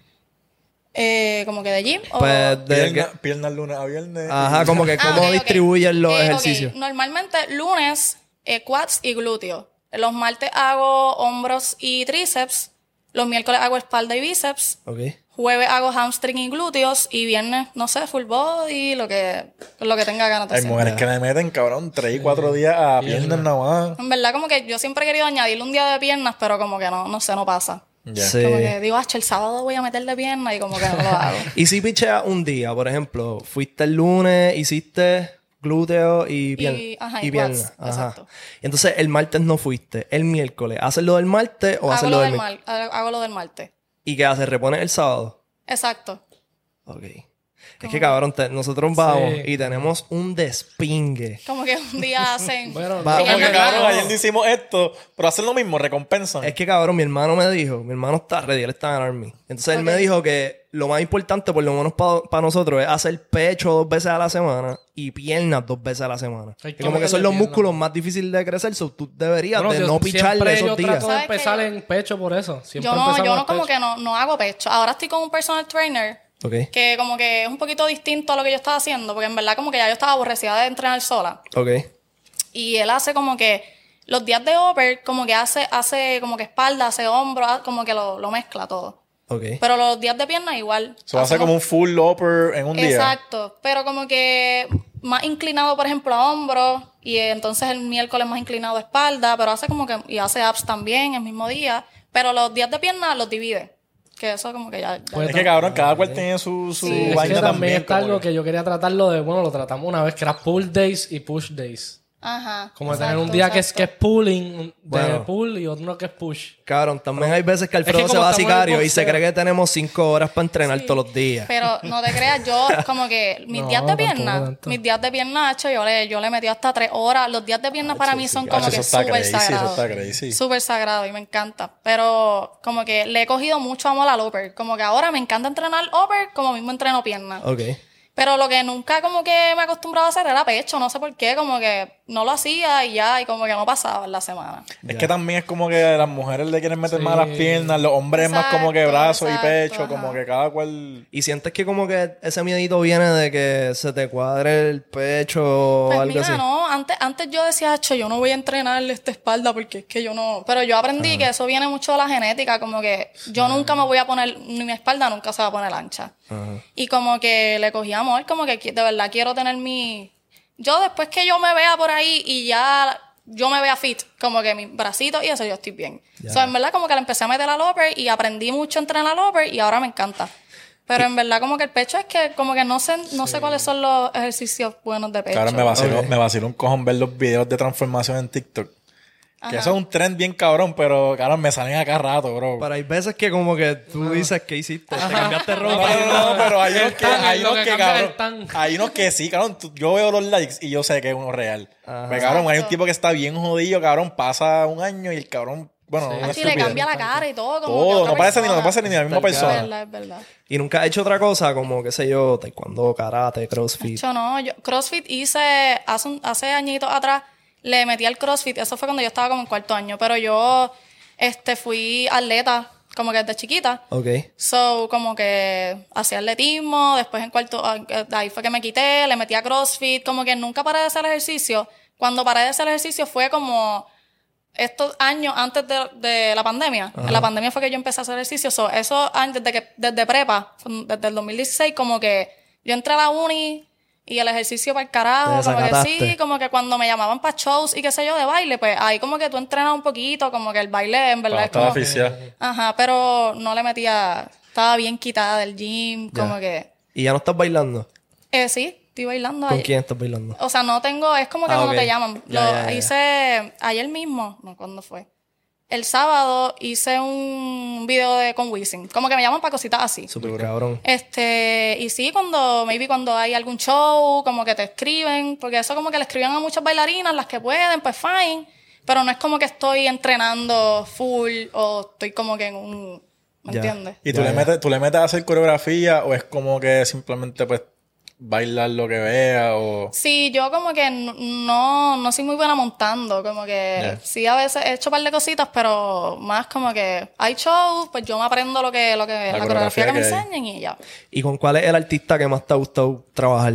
Eh, como que de gym. o- Pues de Pierna, que- piernas lunes a viernes. Ajá, como que Ah, cómo ok, ok. distribuyes los Eh, ejercicios. Normalmente lunes, eh, quads y glúteos. Los martes hago hombros y tríceps. Los miércoles hago espalda y bíceps. Ok. Jueves hago hamstring y glúteos. Y viernes, no sé, full body, lo que, lo que tenga ganas de Hay mujeres que le meten, cabrón, tres y cuatro días a piernas nada más. En verdad, como que yo siempre he querido añadirle un día de piernas, pero como que no, no sé, no pasa. Ya. Sí. Como que digo, "Acho, el sábado voy a meter de piernas y como que no lo hago. Y si picheas un día, por ejemplo, fuiste el lunes, hiciste glúteo y pierna. Y- ajá, y y pierna. Ajá. exacto. Y entonces el martes no fuiste, el miércoles. ¿Haces lo del martes o haces hago, lo lo del del mal, hago lo del martes. ¿Y qué haces? ¿Repones el sábado? Exacto. Ok. Es que cabrón, te- nosotros vamos Sí. y tenemos un despingue. Como que un día hacen... Bueno, Va- Sí, Como que, cabrón, ayer hicimos esto, pero hacen lo mismo, recompensan. Es que cabrón, mi hermano me dijo, mi hermano está ready, él está en Army. Entonces él me dijo que lo más importante, por lo menos para nosotros, es hacer pecho dos veces a la semana y piernas dos veces a la semana. Hay Y que como que son los piernas. músculos más difíciles de crecer, so tú deberías Bueno, de yo no picharle siempre esos yo días. trato de empezar en pecho por eso. Siempre Yo no, yo no como pecho. que no, no hago pecho. Ahora estoy con un personal trainer Ok, que como que es un poquito distinto a lo que yo estaba haciendo, porque en verdad como que ya yo estaba aborrecida de entrenar sola. ok. Y él hace como que los días de upper, como que hace, hace como que espalda, hace hombro, como que lo, lo mezcla todo. Ok. Pero los días de pierna igual. Se va a hacer Hacemos- como un full upper en un día. Exacto. Pero como que más inclinado, por ejemplo, a hombros. Y entonces el miércoles más inclinado a espalda. Pero hace como que. Y hace abs también el mismo día. Pero los días de pierna los divide. Que eso como que ya. ya- Pues Es que cabrón, cada cual tiene su, su Es vaina que también también. está como algo que- que yo quería tratarlo de, bueno, lo tratamos una vez, que era pull days y push days. Ajá. Como exacto, tener un día que es, que es pulling, un- de Bueno. pull y otro que es push. Cabrón, también hay veces que Alfredo Es que se va a sicario y se cree que tenemos cinco horas para entrenar Sí. todos los días. Pero no te creas, yo como que mis No, días de pierna, mis días de pierna, hecho, yo le, yo le metí hasta tres horas. Los días de pierna para mí son como que súper sagrados. Súper sagrado y me encanta. Pero como que le he cogido mucho amor al upper. Como que ahora me encanta entrenar upper como mismo entreno pierna. Ok. Pero lo que nunca como que me acostumbraba a hacer era pecho. No sé por qué, como que no lo hacía y ya, y como que no pasaba en la semana. Es que también es como que las mujeres le quieren meter Sí. más las piernas, los hombres más como que Exacto, brazos y exacto, pecho, ajá. como que cada cual. ¿Y sientes que como que ese miedito viene de que se te cuadre el pecho o Pues algo mira, así? no, antes, antes yo decía, "Acho, yo no voy a entrenarle esta espalda porque es que yo no. Pero yo aprendí que eso viene mucho de la genética, como que yo nunca me voy a poner, ni mi espalda nunca se va a poner ancha. Y como que le cogí amor, como que de verdad quiero tener mi. Yo después que yo me vea por ahí y ya yo me vea fit, como que mis bracitos y eso, yo estoy bien. O sea, en verdad como que le empecé a meter al upper y aprendí mucho a entrenar al upper y ahora me encanta. Pero en verdad como que el pecho es que como que no sé, no sé cuáles son los ejercicios buenos de pecho. Claro, me vaciló, Ok. me vaciló un cojón ver los videos de transformación en TikTok. Que eso es un trend bien cabrón, pero cabrón, me salen acá rato, bro. Pero hay veces que como que tú dices que hiciste, te cambiaste No, ropa. no, no, no, pero hay unos que, hay unos que que, cabrón, hay unos que sí, cabrón, tú- yo veo los likes y yo sé que es uno real. Ajá. Pero cabrón, hay un tipo que está bien jodido, cabrón, pasa un año y el cabrón, bueno, Sí. Hacho, y le cambia la cara y todo. Como Todo, no parece ni, no persona. parece ni la misma Tal Es persona. verdad, es verdad. Y nunca has hecho otra cosa como, qué sé yo, taekwondo, karate, crossfit. Yo no, yo CrossFit hice hace, un- hace añitos atrás, le metí al CrossFit, eso fue cuando yo estaba como en cuarto año, pero yo este fui atleta como que desde chiquita. Ok. So, como que hacía atletismo, después en cuarto, ah, ahí fue que me quité, le metí a CrossFit, como que nunca paré de hacer ejercicio. Cuando paré de hacer ejercicio fue como estos años antes de, de la pandemia. En la pandemia fue que yo empecé a hacer ejercicio. So, esos años, desde, que, desde prepa, desde el 2016, como que yo entré a la uni y el ejercicio para el carajo, como que sí, como que cuando me llamaban para shows y qué sé yo de baile, pues ahí como que tú entrenas un poquito, como que el baile en verdad Cuando es estaba como... oficial. Ajá, pero no le metía, estaba bien quitada del gym, como que... ¿Y ya no estás bailando? Eh, sí, estoy bailando ¿Con ahí. quién estás bailando? O sea, no tengo, es como que Ah, cuando te llaman. Ya, Lo ya, ya. hice ayer mismo, no, ¿cuándo fue? El sábado hice un video de con Wisin. Como que me llaman para cositas así. Súper cabrón. Este, y sí, cuando, maybe cuando hay algún show, como que te escriben, porque eso como que le escriben a muchas bailarinas, las que pueden, pues fine. Pero no es como que estoy entrenando full o estoy como que en un, ¿me Ya. entiendes? ¿Y tú Ya, le, ya. metes, tú le metes a hacer coreografía o es como que simplemente pues bailar lo que vea o... Sí, yo como que no, no soy muy buena montando, como que sí a veces he hecho un par de cositas, pero más como que hay shows, pues yo me aprendo lo que, lo que, la, coreografía coreografía que me que enseñen y ya. ¿Y con cuál es el artista que más te ha gustado trabajar?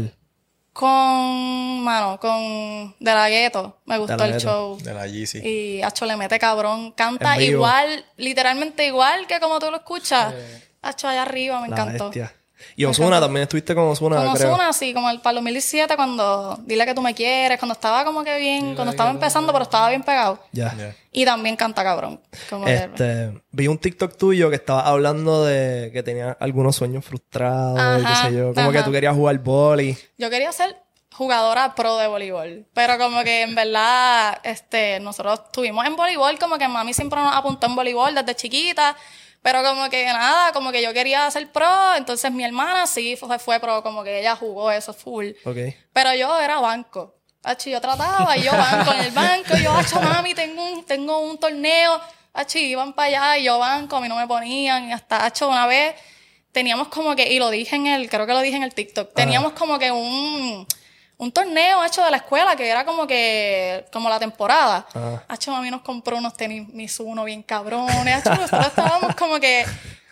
Con, mano, con De La Ghetto, me gustó el Ghetto. show. De la Yeezy. Y Hacho le mete cabrón, canta igual, literalmente igual que como tú lo escuchas. Hacho allá arriba, me La encantó. bestia. Y Osuna, también estuviste con Osuna, creo. Ozuna, sí, como el, para el 2017, cuando Dile que tú me quieres, cuando estaba como que bien, cuando estaba empezando, pero estaba bien pegado. Ya. Ya. Y también canta cabrón. Como que- Este, vi un TikTok tuyo que estaba hablando de que tenía algunos sueños frustrados y qué sé yo. Como que tú querías jugar boli. Yo quería ser jugadora pro de voleibol, pero como que en verdad, este, nosotros estuvimos en voleibol, como que mami siempre nos apuntó en voleibol desde chiquita, pero como que nada, como que yo quería ser pro, entonces mi hermana sí fue, fue pro, como que ella jugó eso full. Ok. Pero yo era banco. Hacho, yo trataba y yo banco en el banco. Yo, hacho, mami, tengo un, tengo un torneo. Iban para allá y yo banco, a mí no me ponían. Y hasta, hacho, una vez teníamos como que, y lo dije en el, creo que lo dije en el TikTok, teníamos como que un, un torneo hecho de la escuela que era como que, como la temporada. Ajá. Hacho, mami nos compró unos tenis Mizuno bien cabrones. Hacho, nosotros estábamos como que,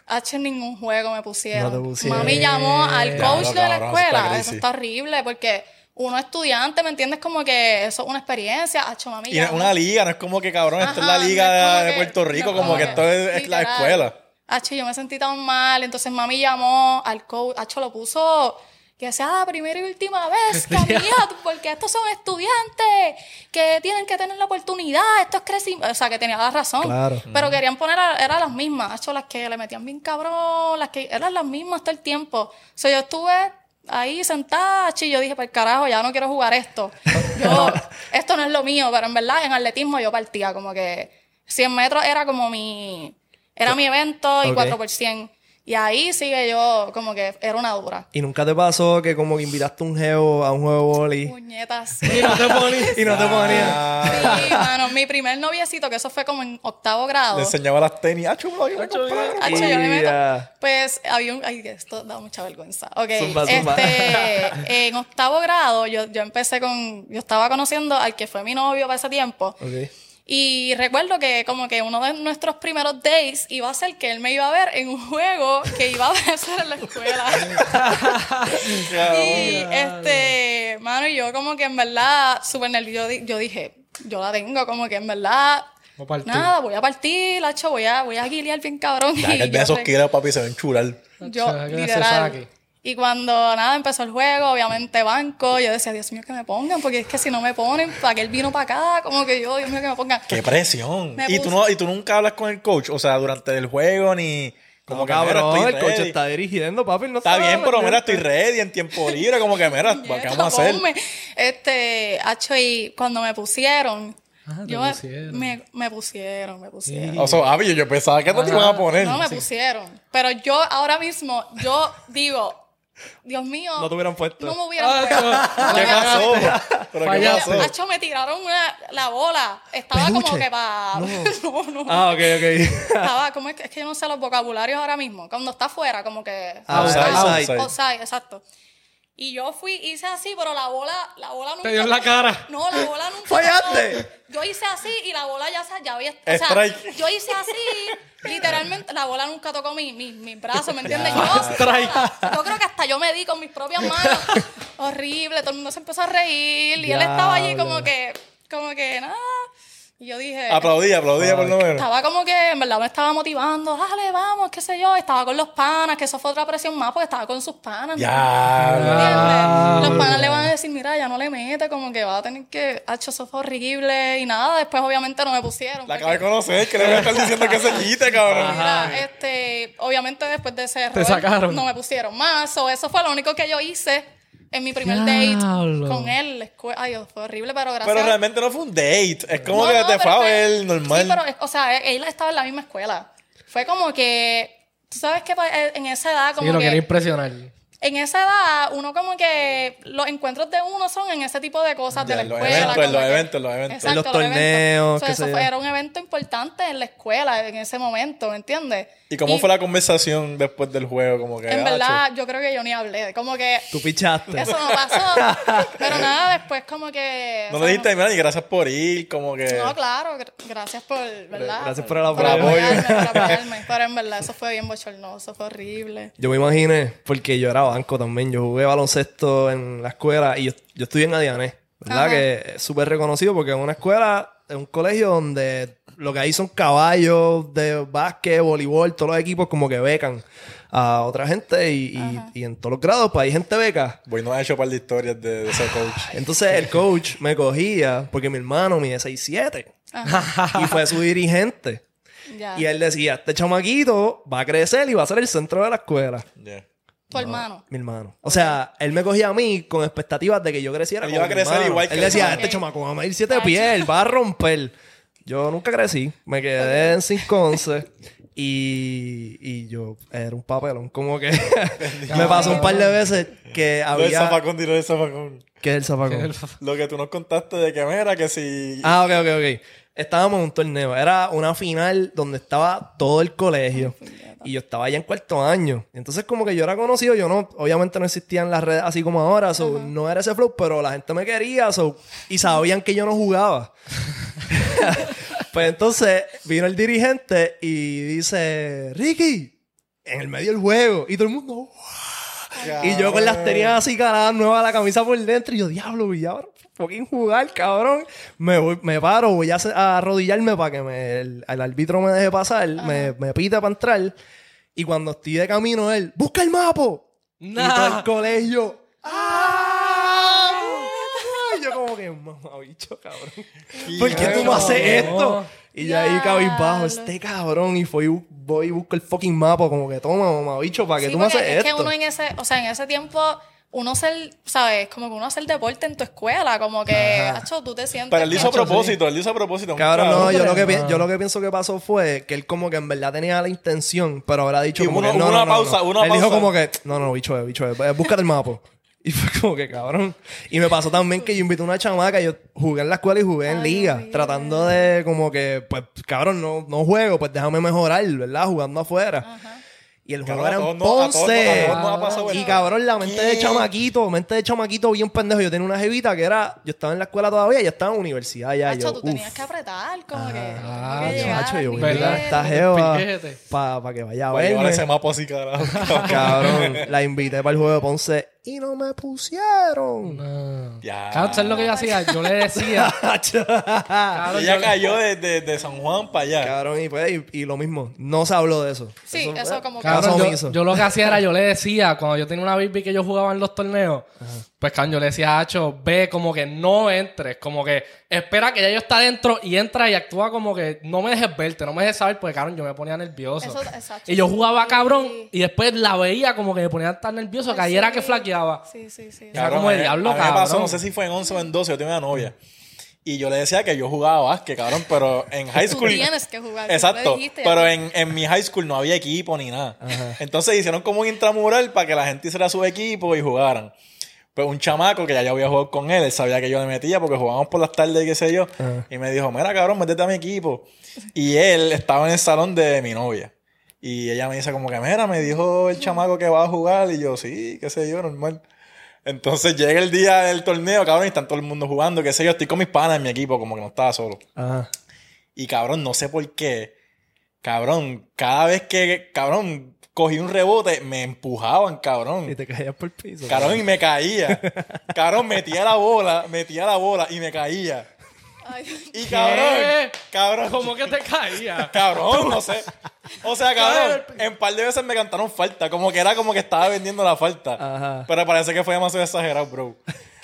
hacho, en ningún juego me pusieron. No te pusieron. Mami llamó al coach de la está escuela. Eso está horrible porque uno estudiante, ¿me entiendes? Como que eso es una experiencia. Hacho, mami Y es una liga, no es como que cabrón, esto es la Ajá, liga no es como de, que- Puerto Rico, no, como que esto es, es la escuela. Hacho, yo me sentí tan mal. Entonces mami llamó al coach. Hacho, lo puso que sea la primera y última vez, Camila, porque estos son estudiantes que tienen que tener la oportunidad. Esto es crecimiento. O sea, que tenía la razón. Claro. Pero querían poner, a, eran las mismas. Hacho, las que le metían bien cabrón, las que eran las mismas todo el tiempo. O sea, yo estuve ahí sentada, y yo dije, para el carajo, ya no quiero jugar esto. Yo, esto no es lo mío, pero en verdad en atletismo yo partía como que 100 metros era como mi, era mi evento y Ok. 4 por 100. Y ahí sigue yo como que era una dura. ¿Y nunca te pasó que como que invitaste un geo a un juego de boli Puñetas. y no te ponías? Y no te ponías. Ah, Sí, mano, mi primer noviecito, que eso fue como en octavo grado. le enseñaba las tenis. Ah, chulo, yo. Hacho, yo le meto. Pues había un. Ay, esto da mucha vergüenza. Ok. Zumba, zumba. Este, en octavo grado, yo, yo empecé con. Yo estaba conociendo al que fue mi novio para ese tiempo. Ok. Y recuerdo que, como que uno de nuestros primeros days iba a ser que él me iba a ver en un juego que iba a hacer en la escuela. y este, mano, y yo, como que en verdad, súper nervioso. Yo, di- yo dije, yo la tengo, como que en verdad. Voy. Nada, voy a partir, lacho, voy a, voy a guilear bien cabrón. Ya Y que de esos papi, se ven chular. yo, literal. Y cuando nada empezó el juego, obviamente banco, yo decía, Dios mío, que me pongan, porque es que si no me ponen, para que él vino para acá, como que yo, Dios mío, que me pongan. ¡Qué presión! Me Y tú, no, y tú nunca hablas con el coach, o sea, durante el juego, ni... Como Como que, cabrón, estoy el coche está dirigiendo, papi. No Está bien, pero mira, estoy ready en tiempo libre, como que, mira, ¿qué vamos a hacer? Este, hacho, y cuando me pusieron, Ah, Yo me, pusieron. me, me pusieron, me pusieron. O sea, Avi, yo pensaba que no te iban a poner. No me pusieron. Pero yo ahora mismo, yo digo, Dios mío. No te hubieran puesto. No me hubieran Ah, puesto. no. No me ¿Qué pasó? ¿Pero qué Fallaste. pasó? Hacho, me tiraron una, la bola. Estaba como que para. No, no. Ah, ok, ok. Estaba, como es, que, es que yo no sé los vocabularios ahora mismo. Cuando está afuera, como que. Outside, Ah, outside. outside, exacto. Y yo fui, hice así, pero la bola, la bola nunca. Te dio en la cara. No, la bola nunca. ¡Fallaste! Yo hice así y la bola ya, ya había. O sea, Strike. yo hice así, literalmente, la bola nunca tocó mi, mi, mi brazo, ¿me entiendes? Yo, Strike. yo creo que hasta yo me di con mis propias manos. Horrible, todo el mundo se empezó a reír y él estaba allí como que, como que, nada. Y yo dije. Aplaudía, aplaudía por lo menos. Estaba como que, en verdad, me estaba motivando. Dale, vamos, qué sé yo. Estaba con los panas, que eso fue otra presión más porque estaba con sus panas. Ya. ¿Entiendes? Los panas le van a decir, mira, ya no le mete, como que va a tener que. Hacho, eso fue horrible y nada. Después, obviamente, no me pusieron. La porque- acabo de conocer, que le voy a estar diciendo que se quite, cabrón. Mira, este, obviamente después de ese error sacaron. no me pusieron más. O eso fue lo único que yo hice en mi primer Diablo. date con él. en la escuela. Ay, Dios, fue horrible, pero gracias. Pero realmente no fue un date. Es como No, que no, te fue a ver normal. Sí, pero, o sea, él estaba en la misma escuela. Fue como que, tú sabes que pa- en esa edad, como Sí, lo que, quería impresionar. En esa edad, uno como que, los encuentros de uno son en ese tipo de cosas Ya, de la en los escuela. eventos, los que- eventos, en los eventos. Exacto, En los eventos. torneos, O sea, qué eso fue- era un evento importante en la escuela en ese momento, ¿me entiendes? ¿Y cómo fue la conversación después del juego? Como que, En ah, verdad, yo creo que yo ni hablé. Como que Tú pichaste. eso no pasó. pero nada, después como que... No le dijiste, mira, y gracias por ir, como que... No, claro, gr- gracias por, ¿verdad? Gracias por el por apoyo. apoyarme, por apoyarme. Pero en verdad, eso fue bien bochornoso, fue horrible. Yo me imaginé, porque yo era banco también. Yo jugué baloncesto en la escuela y yo, yo estudié en Adiané, ¿verdad? Ajá. Que es súper reconocido porque es una escuela, es un colegio donde lo que hay son caballos de básquet, voleibol, todos los equipos como que becan a otra gente y, y- y en todos los grados, pues hay gente beca. Voy no ha hecho un par de historias de, de ese coach. Entonces el coach me cogía porque mi hermano mide 6'7 y fue su dirigente. Ya. Y él decía, este chamaquito va a crecer y va a ser el centro de la escuela. Yeah. Tu hermano. Mi hermano. O sea, él me cogía a mí con expectativas de que yo creciera. Él iba a crecer igual que Él él. decía, Ok. este chamaco va a medir siete pies, él va a romper. Yo nunca crecí. Me quedé en 5'11 y, y yo era un papelón. Como que me pasó un par de veces que Lo del había... zafacón, dilo del zafacón. ¿Qué es el zafacón? Lo que tú nos contaste de que, mira, que si... Ah, ok, ok, ok. Estábamos en un torneo. Era una final donde estaba todo el colegio. Y yo estaba allá en cuarto año. Entonces, como que yo era conocido, yo no, obviamente no existían las redes así como ahora, so, no era ese flow, pero la gente me quería, so, y sabían que yo no jugaba. pues entonces vino el dirigente y dice, Ricky, en el medio del juego. Y todo el mundo, "Wow". Y yo con las tenías así caladas nuevas, la camisa por dentro. Y yo, diablo, ahora fucking jugar, cabrón. Me, voy- me paro, voy a, arrodillarme para que me, el, el árbitro me deje pasar, me, me pita para entrar. Y cuando estoy de camino, él, ¡busca el mapo! Y todo el colegio, ¡ah! Y yo como que, mamabicho, cabrón. ¿Por qué tú no haces esto? Y yo ahí cabizbajo, este cabrón. Y fui, voy y busco el fucking mapa, como que toma, mamabicho, para que Sí, tú me haces es esto. que uno en ese, o sea, en ese tiempo, uno hacer, ¿sabes? Como que uno hacer deporte en tu escuela, como que, acho, tú te sientes. Pero él hizo a propósito, él hizo a propósito. Cabrón, no, yo lo, que, pi- yo lo que pienso que pasó fue que él como que en verdad tenía la intención, pero habrá dicho Y como uno- que no, una no, no, pausa, no. una Él dijo pausa. como que, no, no, bicho, bicho, eh, búscate el mapa. Y fue como que cabrón. Y me pasó también que yo invité a una chamaca, yo jugué en la escuela y jugué en Ay, liga, tratando de como que, pues, cabrón, no, no juego, pues déjame mejorar, ¿verdad? Jugando afuera. Y el juego Cabrón, era en Ponce. Y cabrón, la mente de chamaquito, mente de chamaquito bien pendejo. Yo tenía una jevita que era, yo estaba en la escuela todavía, ya estaba en universidad ya. Yo, tú uf. tenías que apretar, como que. Ah, que Yo, macho, voy a esta jeva para que vaya a Para llevar ese mapa así, carajo. Cabrón, la invité para el juego de Ponce y no me pusieron. No. Ya. Cabrón, ¿sabes lo que yo hacía? Yo le decía. Cabrón, Ella yo cayó de, de, de San Juan para allá. Cabrón, y pues, y, y lo mismo, no se habló de eso. Sí, eso fue- como que- Cabrón, omiso. yo, yo lo que hacía era, yo le decía, cuando yo tenía una baby que yo jugaba en los torneos, pues cabrón, yo le decía a Hacho, ve como que no entres, como que espera que ya yo está dentro y entra y actúa como que no me dejes verte, no me dejes saber, porque cabrón, yo me ponía nervioso. Eso- exacto, y yo sí. jugaba cabrón Sí. y después la veía como que me ponía tan nervioso que ahí era que flaqueaba. Sí, sí, sí. Era como el diablo, a mí me pasó, cabrón. no sé si fue en 11 o en 12, yo tenía una novia. Y yo le decía que yo jugaba básquet, cabrón, pero en high Tú school. tienes que jugar. tú Exacto. dijiste, pero tú- en, en mi high school no había equipo ni nada. Entonces hicieron como un intramural para que la gente hiciera su equipo y jugaran. Pues un chamaco que ya yo había jugado con él, él sabía que yo le metía porque jugábamos por las tardes y qué sé yo. Y me dijo, mira cabrón, métete a mi equipo. Y él estaba en el salón de mi novia. Y ella me dice como que, mira, me dijo el chamaco que va a jugar. Y yo, sí, qué sé yo, normal. Entonces llega el día del torneo, cabrón, y están todo el mundo jugando, qué sé yo. Estoy con mis panas en mi equipo, como que no estaba solo. Y cabrón, no sé por qué. Cabrón, cada vez que, cabrón, cogí un rebote, me empujaban, cabrón. Y te caías por el piso. Cabrón, y me caía. Cabrón, metía la bola, metía la bola y me caía. Ay, Y cabrón, cabrón, ¿Cómo que te caía? cabrón, no sé. O sea, cabrón, en par de veces me cantaron falta, como que era como que estaba vendiendo la falta. Ajá. Pero parece que fue demasiado exagerado, bro.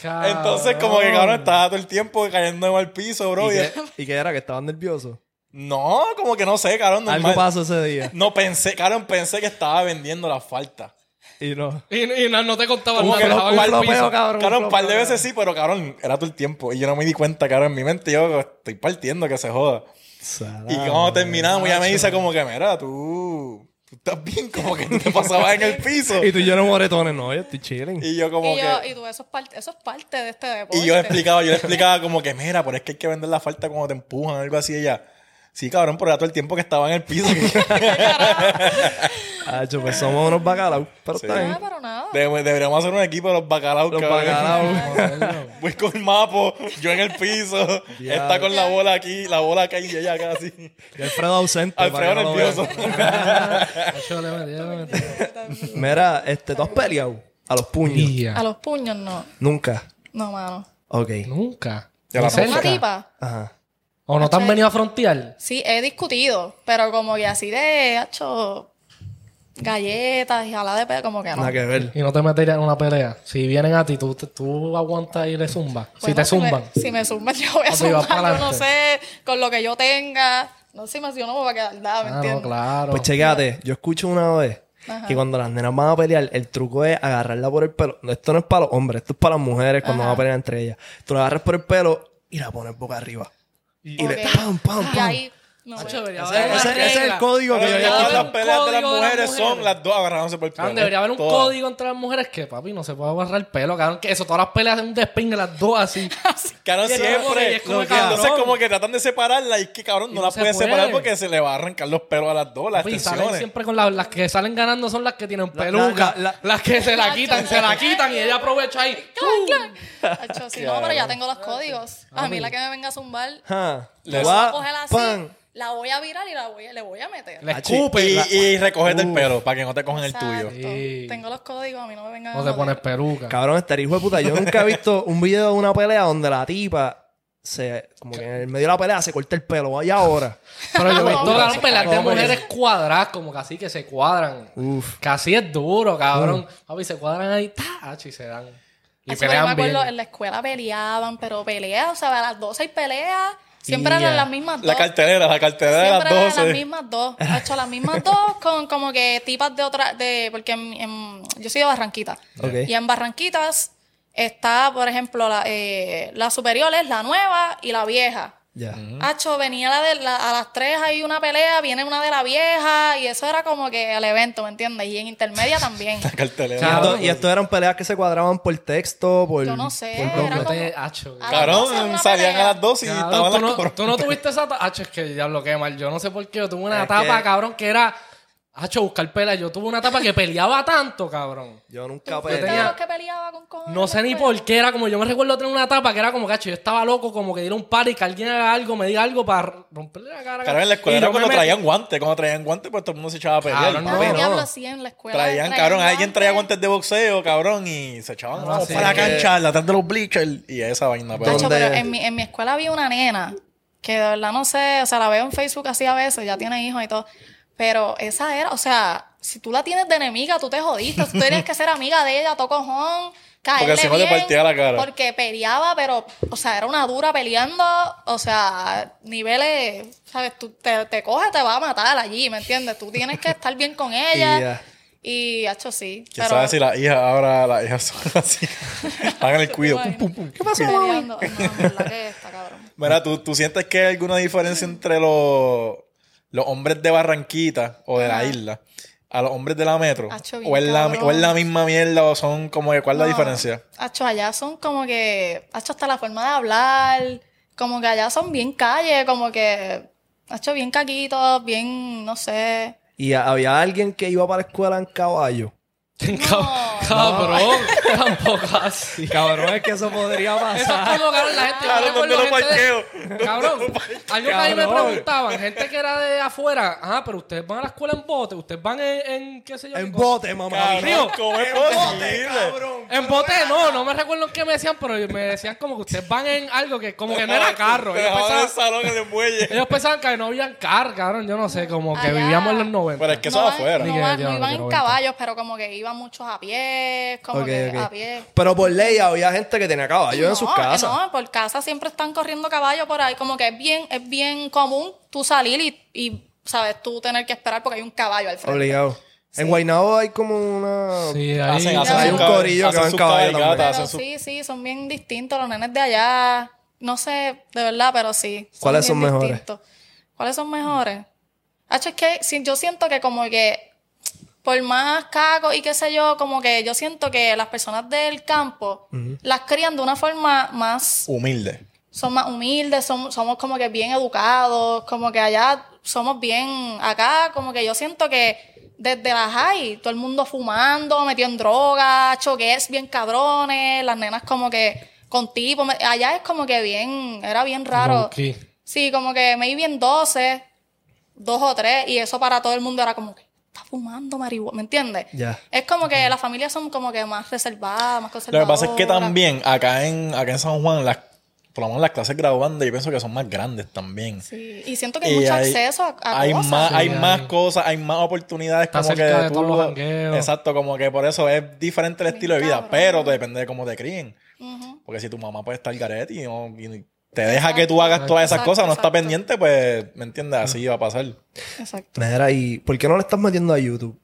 Cabrón. Entonces, como que cabrón, estaba todo el tiempo cayendo al piso, bro. ¿Y y- qué, ¿Y qué era? ¿Que estaban nerviosos? No, como que no sé, cabrón. Algo normal. pasó ese día. No pensé, cabrón, pensé que estaba vendiendo la falta. Y no. Y, y no, no te contaban Como nada, que no, un flopeo, piso. cabrón. Cabrón, un par de veces sí, pero cabrón, era todo el tiempo. Y yo no me di cuenta, cabrón, en mi mente yo estoy partiendo que se joda. Y cuando terminamos, ya me dice como que, mira, tú, tú estás bien, como que tú te pasabas en el piso. Y tú y yo no moretones, no, yo estoy chilling. Y yo como y, yo, que... y tú, eso es, parte, eso es parte de este deporte. Y yo le explicaba, yo le explicaba como que, mira, pero es que hay que vender la falta cuando te empujan, algo así. Y ella, sí, cabrón, pero era todo el tiempo que estaba en el piso. Ah, yo, pues somos unos bacalaos. Pero Sí. está bien. Ah, pero nada. Debe- deberíamos hacer un equipo de los bacalaos, Los cabrón. bacalaos. Voy con el mapo, yo en el piso, está con la bola aquí, la bola acá y ella acá así. Y Alfredo ausente. Alfredo para que no lo nervioso. vean. Macho, le metí, le metí. Mira, este, ¿tú has peleado? A los puños. A los puños no. Nunca. No, mano. Ok. Nunca. Ya la ¿En? Una tipa. Ajá. ¿O no te han venido a frontear? Sí, he discutido, pero como que así de, hecho galletas y jala de pelo, como que no. Nada que ver. Y no te meterías en una pelea. Si vienen a ti, tú, te- tú aguantas y le zumbas. si Bueno, te zumban. Me, si me zumban, yo voy a Papi, vas zumbar. Yo no sé, con lo que yo tenga. No sé si yo no me voy a quedar nada, ¿me Ah, entiendes? no, claro. Pues chequéate, yo escucho una vez que cuando las nenas van a pelear, el truco es agarrarla por el pelo. No, Esto no es para los hombres, esto es para las mujeres cuando van a pelear entre ellas. Tú la agarras por el pelo y la pones boca arriba. Y, le Ok. pam, pam, Y pam. ahí, no debería Ese- haber ese- ese es el código que yo Debería había Todas haber las peleas de las mujeres son las dos agarrándose por el pelo. debería haber un Todas. código entre las mujeres que, papi, no se puede agarrar el pelo, cabrón. Que eso, todas las peleas en un despingue las dos así. Que- siempre. es como Y que, entonces como que tratan de separarla y que cabrón Y no no la se puedes puede. separar porque se le va a arrancar los pelos a las dos, las Papi, salen siempre con la- las que salen ganando son las que tienen peluca. la- la- las que se la quitan, se la quitan y ella aprovecha ahí. Hacho, sí, no, pero ya tengo los códigos. A mí la que me venga a zumbar, Ajá. Le la voy a coger así, la voy a virar y la voy a, le voy a meter. Le Achi, escupe. Y, la- y recogete el Uf. pelo para que no te cojan el Exacto. tuyo. Sí. Tengo los códigos, a mí no me vengan No a te joder. pones peluca. Cabrón, este hijo de puta. Yo nunca he visto un video de una pelea donde la tipa se, como que en el medio de la pelea se corta el pelo. Vaya ahora. Pero yo he visto Como cabrón, que- peleas de que- mujeres cuadradas, como que así que se cuadran. Uf. Casi es duro, cabrón. Papi, se cuadran ahí, ¡tach! y se dan. Y Hacho, yo me pelean acuerdo, bien. en la escuela peleaban, pero peleas, o sea, a las 12 hay peleas. Siempre eran las mismas dos. La cartelera, la cartelera de Siempre las eran 12. las mismas dos. He hecho las mismas dos con como que tipas de otra, de, porque en- en- yo soy de Barranquita. Ok. Y en Barranquitas está, por ejemplo, la, eh, la superior es la nueva y la vieja. Ya. Hacho, venía la de la- a las tres hay una pelea, viene una de la vieja, y eso era como que el evento, ¿me entiendes? Y en intermedia también. La cartelera. Y esto, y esto eran peleas que se cuadraban por texto, por... Yo no sé, por era como- te- acho, A las Cabrón, 12 una salían pelea. a las 12 y estaban tú, las no, tú no tuviste esa tapa. Hacho, es que diablo que mal. Yo no sé por qué. Yo tuve una Es tapa, que- cabrón, que era. Hacho, buscar pela. Yo tuve una tapa que peleaba tanto, cabrón. Yo nunca ¿Tú fuiste peleé. tenía- que peleaba con cojones No sé ni por qué era como yo me recuerdo tener una tapa que era como cacho. Yo estaba loco, como que diera un par y que alguien haga algo, me diga algo para romperle la cara. Cabrón, en la escuela Y era yo me cuando metí- traían guantes. Cuando traían guantes, pues todo el mundo se echaba a pelear. Cabrón, no, sí, en la escuela. Traían, cabrón, alguien traía guantes de boxeo, cabrón, y se echaban No, para la que- cancha, atrás de los bleachers, y esa vaina. Pero... ¿Dónde? pero en mi, en mi escuela había una nena que de verdad no sé, o sea, la veo en Facebook así a veces, ya tiene hijos y todo. Pero esa era, o sea, si tú la tienes de enemiga, tú te jodiste. Tú tenías que ser amiga de ella, todo cojón, caerle si no te bien, partía la cara. Porque peleaba, pero, o sea, era una dura peleando, o sea, niveles, ¿sabes? Tú te, te coge, te va a matar allí, ¿me entiendes? Tú tienes que estar bien con ella. Y ya. Y, hecho, sí. ¿Quién sabe si las hijas ahora, las hijas son así? Hagan el cuido. Pum, pum, pum. ¿Qué pasó, No, en verdad que está cabrón. Mira, ¿tú, ¿tú sientes que hay alguna diferencia entre los, los hombres de Barranquita o de la isla a los hombres de la metro? Acho, bien ¿O es, la, o es la misma mierda o son como que cuál es la No. diferencia? Hacho, allá son como que, hacho, hasta la forma de hablar, como que allá son bien calle, como que, hacho, bien caquitos, bien, no sé. Y había alguien que iba para la escuela en caballo. Cab- Cabrón, tampoco así. Cabrón, es que eso podría Eso es pasar. como, cabrón, la gente. Claro, recuerdo ¿dónde lo de- parqueo? Cabrón, algo que a mí me Cabrón. preguntaban, gente que era de afuera, ah, pero ustedes van a la escuela en bote, ustedes van en, en qué sé yo. En cosa?" bote, mamá. Cabrón, Río. ¿cómo es posible? En bote no, no me recuerdo en qué me decían, pero me decían como que ustedes van en algo que como que no era carro. Ellos dejaban en el pensaban, salón en el muelle. ellos pensaban que no habían carro, cabrón, yo no sé, como que Allá. vivíamos en los 90. Pero es que eso no, afuera. No, no no iban en caballos, pero como que iban muchos a pie, como que ok. a pie. Pero por ley había gente que tenía caballo en sus que casas. No, por casa siempre están corriendo caballos por ahí. Como que es bien, es bien común tú salir y, y, ¿sabes? Tú tener que esperar porque hay un caballo al frente. Obligado. En Guaynabo hay como una... Sí, ahí. Hacen, hacen Hay un cab- corillo que hacen va en sus caballo también. Sí, sí, son bien distintos los nenes de allá. No sé, de verdad, pero sí. ¿Cuáles son mejores? distintos. ¿Cuáles son mejores? Hacho, es que si- yo siento que como que por más caco y qué sé yo, como que yo siento que las personas del campo las crían de una forma más Humilde. son más humildes, son- somos como que bien educados, como que allá somos bien, acá como que yo siento que desde la high, todo el mundo fumando, metido en drogas, choques bien cabrones, las nenas como que con tipo, me- allá es como que bien, era bien raro. Sí, como que me bien 12, dos o tres, y eso para todo el mundo era como que fumando marihuana, ¿me entiendes? Ya. Es como que las familias son como que más reservadas, más Lo conservadoras. que pasa es que también acá en, acá en San Juan, las, por lo menos las clases graduandas, yo pienso que son más grandes también. Sí, y siento que hay Y mucho hay- acceso a, a hay cosas. más, hay más cosas, hay más oportunidades Está como que cerca de tú- todos los jangueos. Exacto, como que por eso es diferente el estilo de vida, cabrón. pero depende de cómo te críen. Porque si tu mamá puede estar garete y, no- y te deja que tú hagas todas esas Exacto, cosas, no está exacto. pendiente, pues, ¿me entiendes? Así va a pasar. Exacto. Mira, ¿y por qué no le estás metiendo a YouTube?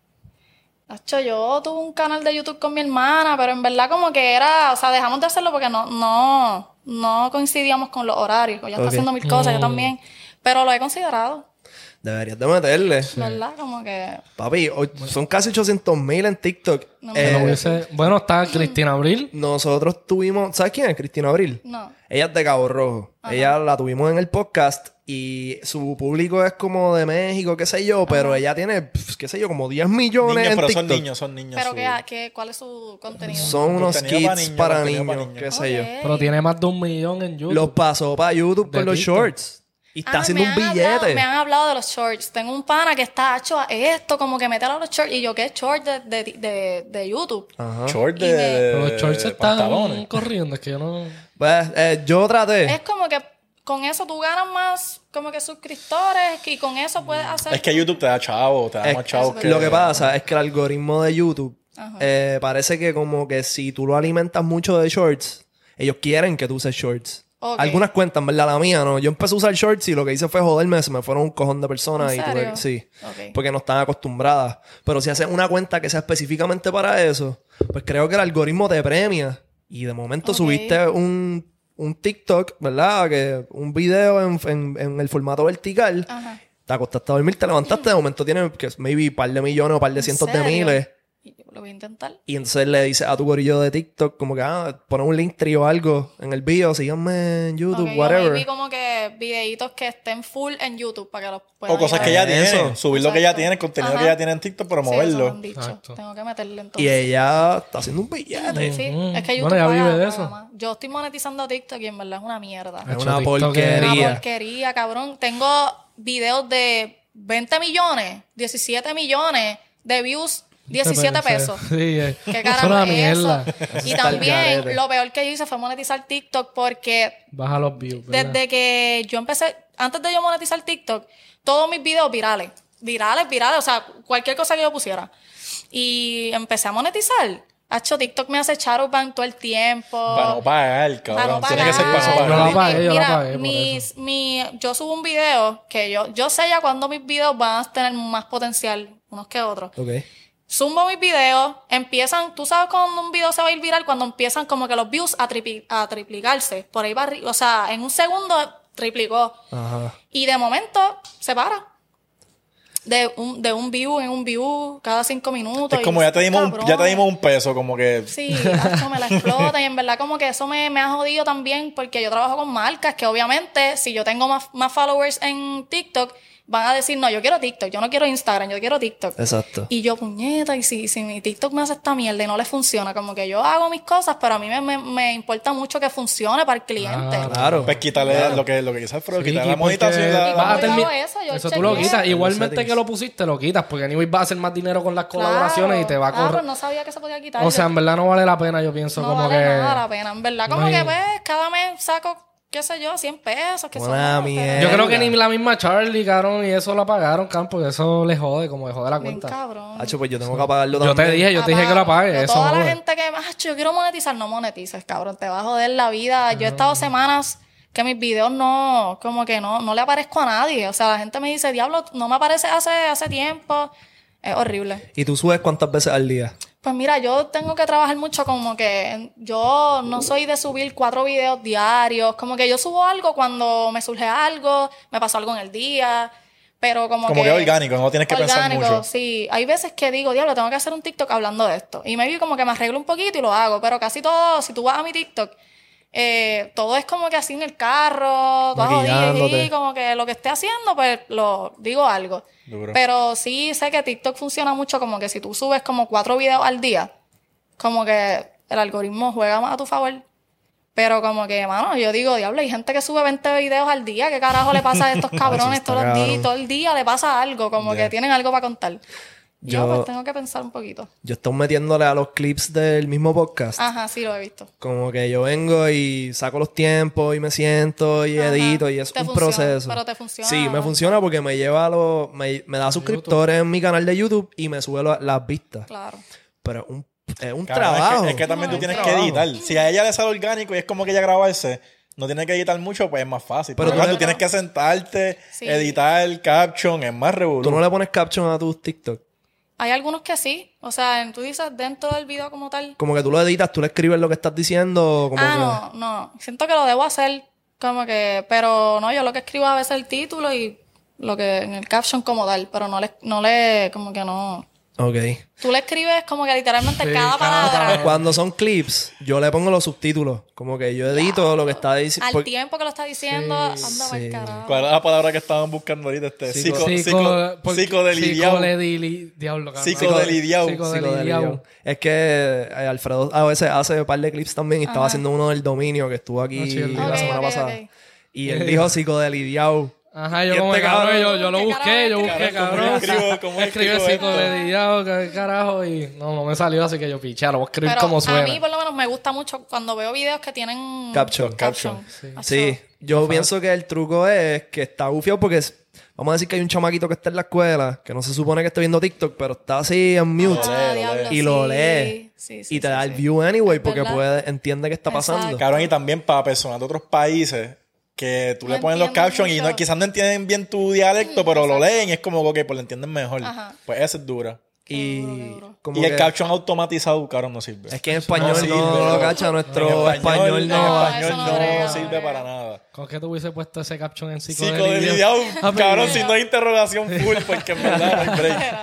Nacho, yo tuve un canal de YouTube con mi hermana, pero en verdad como que era, o sea, dejamos de hacerlo porque no, no, no coincidíamos con los horarios. Ella Ok. está haciendo mil cosas, yo también. Pero lo he considerado, Deberías de meterle. ¿verdad? Como que Papi, hoy- son casi 800 mil en TikTok. No Eh, hubiese- bueno, está Cristina Abril. nosotros tuvimos... ¿Sabes quién es? Cristina Abril. no. Ella es de Cabo Rojo. Ella la tuvimos en el podcast y su público es como de México, qué sé yo, pero ella tiene, qué sé yo, como 10 millones Niños, en pero TikTok. son niños, son niños. Pero su- ¿qué, qué, ¿cuál es su contenido? Son unos Contenido kits para para niños, qué sé yo. Pero tiene más de un millón en YouTube. Los pasó para YouTube De con los TikTok. shorts. Y está Ah, haciendo me un han hablado- billete. me han hablado de los shorts. Tengo un pana que está hecho a esto, como que mételo a los shorts. Y yo, ¿qué es short de, de, de, de YouTube? Ajá. Short de, los shorts están pantalones. corriendo, es que yo no. Pues, eh, yo traté. Es como que con eso tú ganas más como que suscriptores y con eso puedes hacer... Es que YouTube te da chavo, te da Es- más chavo que... Lo que pasa es que el algoritmo de YouTube eh, parece que como que si tú lo alimentas mucho de shorts, ellos quieren que tú uses shorts. Algunas cuentan, ¿verdad? La mía no. Yo empecé a usar shorts y lo que hice fue joderme, se me fueron un cojón de personas ¿En y tuve serio? sí. Porque no están acostumbradas. Pero si haces una cuenta que sea específicamente para eso, pues creo que el algoritmo te premia. Y de momento subiste un, un TikTok, ¿verdad? Que un video en, en- en el formato vertical. Ajá. Te acostaste a dormir, te levantaste, de momento tienes que maybe un par de millones o par de ¿En cientos de miles. Y yo Lo voy a intentar. Y entonces le dices a tu gorillo de TikTok, como que, ah, pon un link tree o algo en el bio, síganme en YouTube, Ok, yo whatever. vi como que videitos que estén full en YouTube para que los puedan O cosas que ya Eso. tiene. Subir lo que ya Exacto. tiene, el contenido Ajá. que ya tiene en TikTok, Sí, eso me promoverlo. han dicho. Exacto. Tengo que meterle Y entonces. ella está haciendo un billete. Sí, Mm. es que Bueno, YouTube ella vive paga- de eso. más. Yo estoy monetizando TikTok y en verdad es una mierda. Es una TikTok es- porquería. Una porquería, cabrón. Tengo videos de 20 millones, 17 millones de views, 17 pesos. Sí, es, ¿Qué es carajo una es mierda. eso? Y también lo peor que yo hice fue monetizar TikTok porque Baja los views. ¿verdad? desde que yo empecé, antes de yo monetizar TikTok, todos mis videos virales, virales, virales, o sea, cualquier cosa que yo pusiera. Y empecé a monetizar. Hacho, TikTok me hace charupan todo el tiempo. Para no pagar, Para cabrón. no Tiene que ser para no pagar. Yo la pagar. pagué, yo la Mira, pagué mis, mi, yo subo un video que yo, yo sé ya cuando mis videos van a tener más potencial unos que otros. Ok. Zumbo mis videos, empiezan, tú sabes cuando un video se va a ir viral, cuando empiezan como que los views a, a triplicarse, por ahí va o sea, en un segundo triplicó. Ajá. Y de momento se para. De un, de un view en un view cada cinco minutos. Es y como ya te dimos un, ya te dimos un peso, como que Sí, eso me la explota y en verdad como que eso me, me ha jodido también porque yo trabajo con marcas que obviamente si yo tengo más, más followers en TikTok van a decir, no, yo quiero TikTok, yo no quiero Instagram, yo quiero TikTok. Exacto. Y yo, puñeta, y si, si mi TikTok me hace esta mierda y no le funciona, como que yo hago mis cosas, pero a mí me, me, me importa mucho que funcione para el cliente. Claro. pues quitarle lo que lo que quizás pero Sí, quitarle la porque monetización y la- vas a Yo termi- hago eso, yo Eso tú lo quitas. Igualmente que lo pusiste, lo quitas. Porque anyway vas a hacer más dinero con las Claro. colaboraciones y te va a Ah, correr. pues no sabía que se podía quitar. o sea, en verdad no vale la pena, yo pienso. no como vale que. nada la pena, en verdad. Como No hay- que, pues, cada mes saco, qué sé yo, 100 pesos, que Una son... mierda. Yo creo que ni la misma Charlie, cabrón, y eso lo apagaron, campo, porque eso le jode, como le jode la Bien cuenta. cabrón. Hacho, pues yo tengo que apagarlo Yo te también. dije, yo te dije que lo apagues. Pero Eso Toda la gente que, macho, yo quiero monetizar, no monetices, cabrón. Te va a joder la vida. Yo he estado semanas que mis videos no, como que no, no le aparezco a nadie. O sea, la gente me dice, diablo, no me aparece hace, hace tiempo. Es horrible. ¿Y tú subes cuántas veces al día? Pues mira, yo tengo que trabajar mucho como que yo no soy de subir cuatro videos diarios, como que yo subo algo cuando me surge algo, me pasó algo en el día, pero como, Como que orgánico, no tienes que pensar mucho. sí. Hay veces que digo, diablo, tengo que hacer un TikTok hablando de esto. Y me vi como que me arreglo un poquito y lo hago, pero casi todo, si tú vas a mi TikTok, eh, todo es como que así en el carro, todo y como que lo que esté haciendo, pues lo digo algo. Duro. Pero sí sé que TikTok funciona mucho como que si tú subes como cuatro videos al día, como que el algoritmo juega más a tu favor. Pero como que, mano, yo digo, diablo, hay gente que sube 20 videos al día. ¿Qué carajo le pasa a estos cabrones está todos los días? Todo el día le pasa algo, como que tienen algo para contar. Yo, Yo- pues tengo que pensar un poquito. Yo estoy metiéndole a los clips del mismo podcast. Ajá, sí lo he visto. Como que yo vengo y saco los tiempos y me siento y Ajá. edito y es Te un funciona, proceso. pero te funciona. Sí, me funciona porque me lleva a los... Me, me da suscriptores en mi canal de YouTube y me sube lo- las vistas. Claro. Pero es un, es un Cabrón, es que- trabajo. Es que, también No, tú tienes es que editar. Si a ella le sale orgánico y es como que ella grabarse, no tiene que editar mucho, pues es más fácil. Pero Pero, tú tú tienes que sentarte, Sí. editar el caption, es más Tú revolucionario. no le pones caption a tus TikTok. Hay algunos que sí. O sea, tú dices dentro del video como tal. Como que tú lo editas, tú le escribes lo que estás diciendo. Como Ah, no, no. Siento que lo debo hacer. Como que, pero no, yo lo que escribo a veces el título y lo que en el caption como tal, pero no le, no le, como que no. Ok. Tú le escribes como que literalmente Sí, cada cada palabra Cuando son clips, yo le pongo los subtítulos. Como que yo edito lo que está diciendo. al tiempo que lo está diciendo, anda sí. mal carajo. ¿Cuál es la palabra que estaban buscando ahorita? Este, Psico- psico, psicodelidiao. Psicodelidiao. Psicodelidiao. Es que eh, Alfredo a veces hace un par de clips también y estaba haciendo uno del dominio que estuvo aquí Ah, sí, la semana pasada. Y él dijo psicodelidiao. Ajá, yo como este cabrón, cabrón- yo, yo lo ¿Qué busqué, yo busqué, escribo? cabrón. ¿Cómo escribo? ¿Cómo Escribe escribo esto? qué carajo, y no, no me salió, así que yo piché, lo voy a escribir Pero como a suena. mí por lo menos me gusta mucho cuando veo videos que tienen Caption. caption. Sí, yo pienso que el truco es que está bufiado porque es- vamos a decir que hay un chamaquito que está en la escuela, que no se supone que esté viendo TikTok, pero está así en mute. Ah, lo diablo, y lo sí. lee. Sí, sí, y te sí, da sí. el view anyway porque verdad. puede, entiende qué está pasando. Exacto. Cabrón, y también para personas de otros países que tú No le pones los captions y no, quizás no entienden bien tu dialecto, pero lo leen y es como que pues lo entienden mejor. Ajá. Pues esa es dura. Y, como el que- caption automatizado, cabrón, no sirve. es que en español no, sirve, lo bro. cacha, nuestro español, no. no, español no no, sirve no para nada. ¿Con qué te hubiese puesto ese caption en? Psicodelidiao, Ah, pero- cabrón, si no hay interrogación full, porque en verdad no hay break.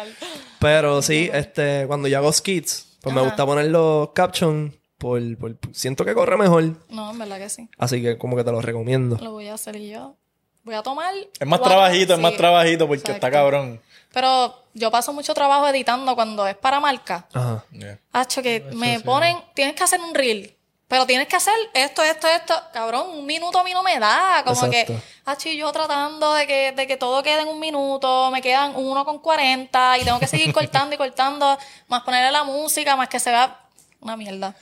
Pero sí, este, cuando yo hago skits, pues me gusta poner los captions por, por- siento que corre mejor. No, en verdad que sí. Así que como que te lo recomiendo. Lo voy a hacer y yo. Voy a tomar. Es más trabajito, es más trabajito porque está cabrón. Pero yo paso mucho trabajo editando cuando es para marca. Ajá. Yeah. Hacho, que me ponen, tienes que hacer un reel. Pero tienes que hacer esto, esto, esto. Cabrón, un minuto a mí no me da. Como Exacto. que, hacho, y yo tratando de que, de que todo quede en un minuto. Me quedan uno con 40 y tengo que seguir cortando y cortando. Más ponerle la música, más que se vea una mierda.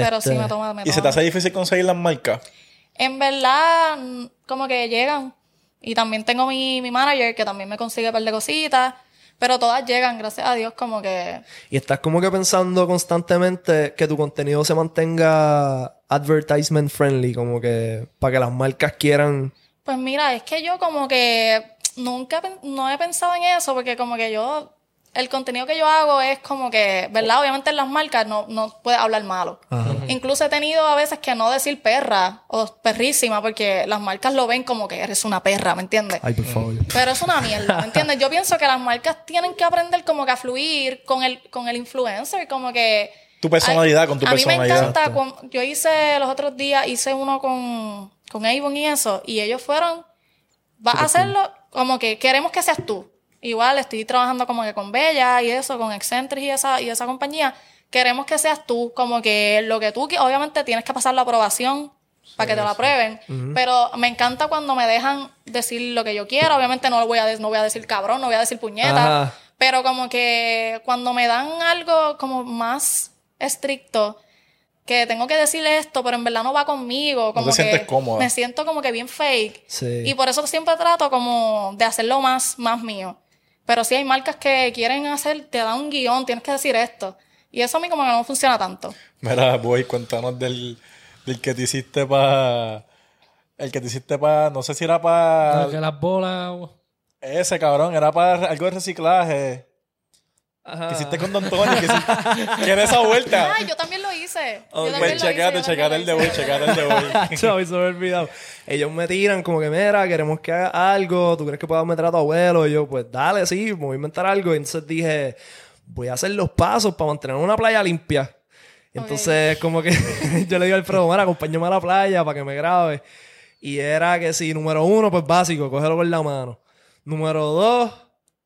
Pero sí Este, me toma, me ¿Y se toma. te hace difícil conseguir las marcas? En verdad, como que llegan. Y también tengo mi, mi manager que también me consigue un par de cositas. Pero todas llegan, gracias a Dios, como que... Y estás como que pensando constantemente que tu contenido se mantenga advertisement friendly, como que para que las marcas quieran. Pues mira, es que yo como que nunca no he pensado en eso porque como que yo el contenido que yo hago es como que, ¿verdad? Obviamente en las marcas no, no puedes hablar malo. Incluso he tenido a veces que no decir perra o perrísima porque las marcas lo ven como que eres una perra, ¿me entiendes? Ay, por favor. Pero es una mierda, ¿me entiendes? Yo pienso que las marcas tienen que aprender como que a fluir con el, con el influencer, como que... Tu personalidad, con tu a personalidad. mí me encanta, cuan- yo hice los otros días, hice uno con, con Avon y eso, y ellos fueron, vas a hacerlo como que queremos que seas tú. Igual estoy trabajando como que con Bella y eso, con Excentric y esa, y esa compañía. Queremos que seas tú, como que lo que tú, obviamente tienes que pasar la aprobación para que te lo aprueben, pero me encanta cuando me dejan decir lo que yo quiero. Obviamente no voy a, no voy a decir cabrón, no voy a decir puñeta, Ajá. pero como que cuando me dan algo como más estricto, que tengo que decirle esto, pero en verdad no va conmigo, como te que sientes cómoda. me siento como que bien fake. Sí. Y por eso siempre trato como de hacerlo más, más mío. Pero si hay marcas que quieren hacer, te dan un guion, tienes que decir esto. Y eso a mí como que no funciona tanto. Mira, voy, cuéntanos del, del que te hiciste para. El que te hiciste para. No sé si era para. Que las bolas. Ese cabrón, era para algo de reciclaje. Ajá. Que hiciste con Don Tony. Que hiciste- ¿Quieres esa vuelta? Ay, yo también lo hice. Yo Pues checate, checate el de hoy, checate el de hoy. Se me olvidado. Ellos me tiran como que, mira, queremos que haga algo. ¿Tú crees que puedas meter a tu abuelo? Y yo, pues dale, sí, me voy a inventar algo. Y entonces dije, voy a hacer los pasos para mantener una playa limpia. Y entonces, como que yo le digo al Alfredo, mira, acompáñame a la playa para que me grabe. Y era que sí, número uno, pues básico, cógelo con la mano. Número dos,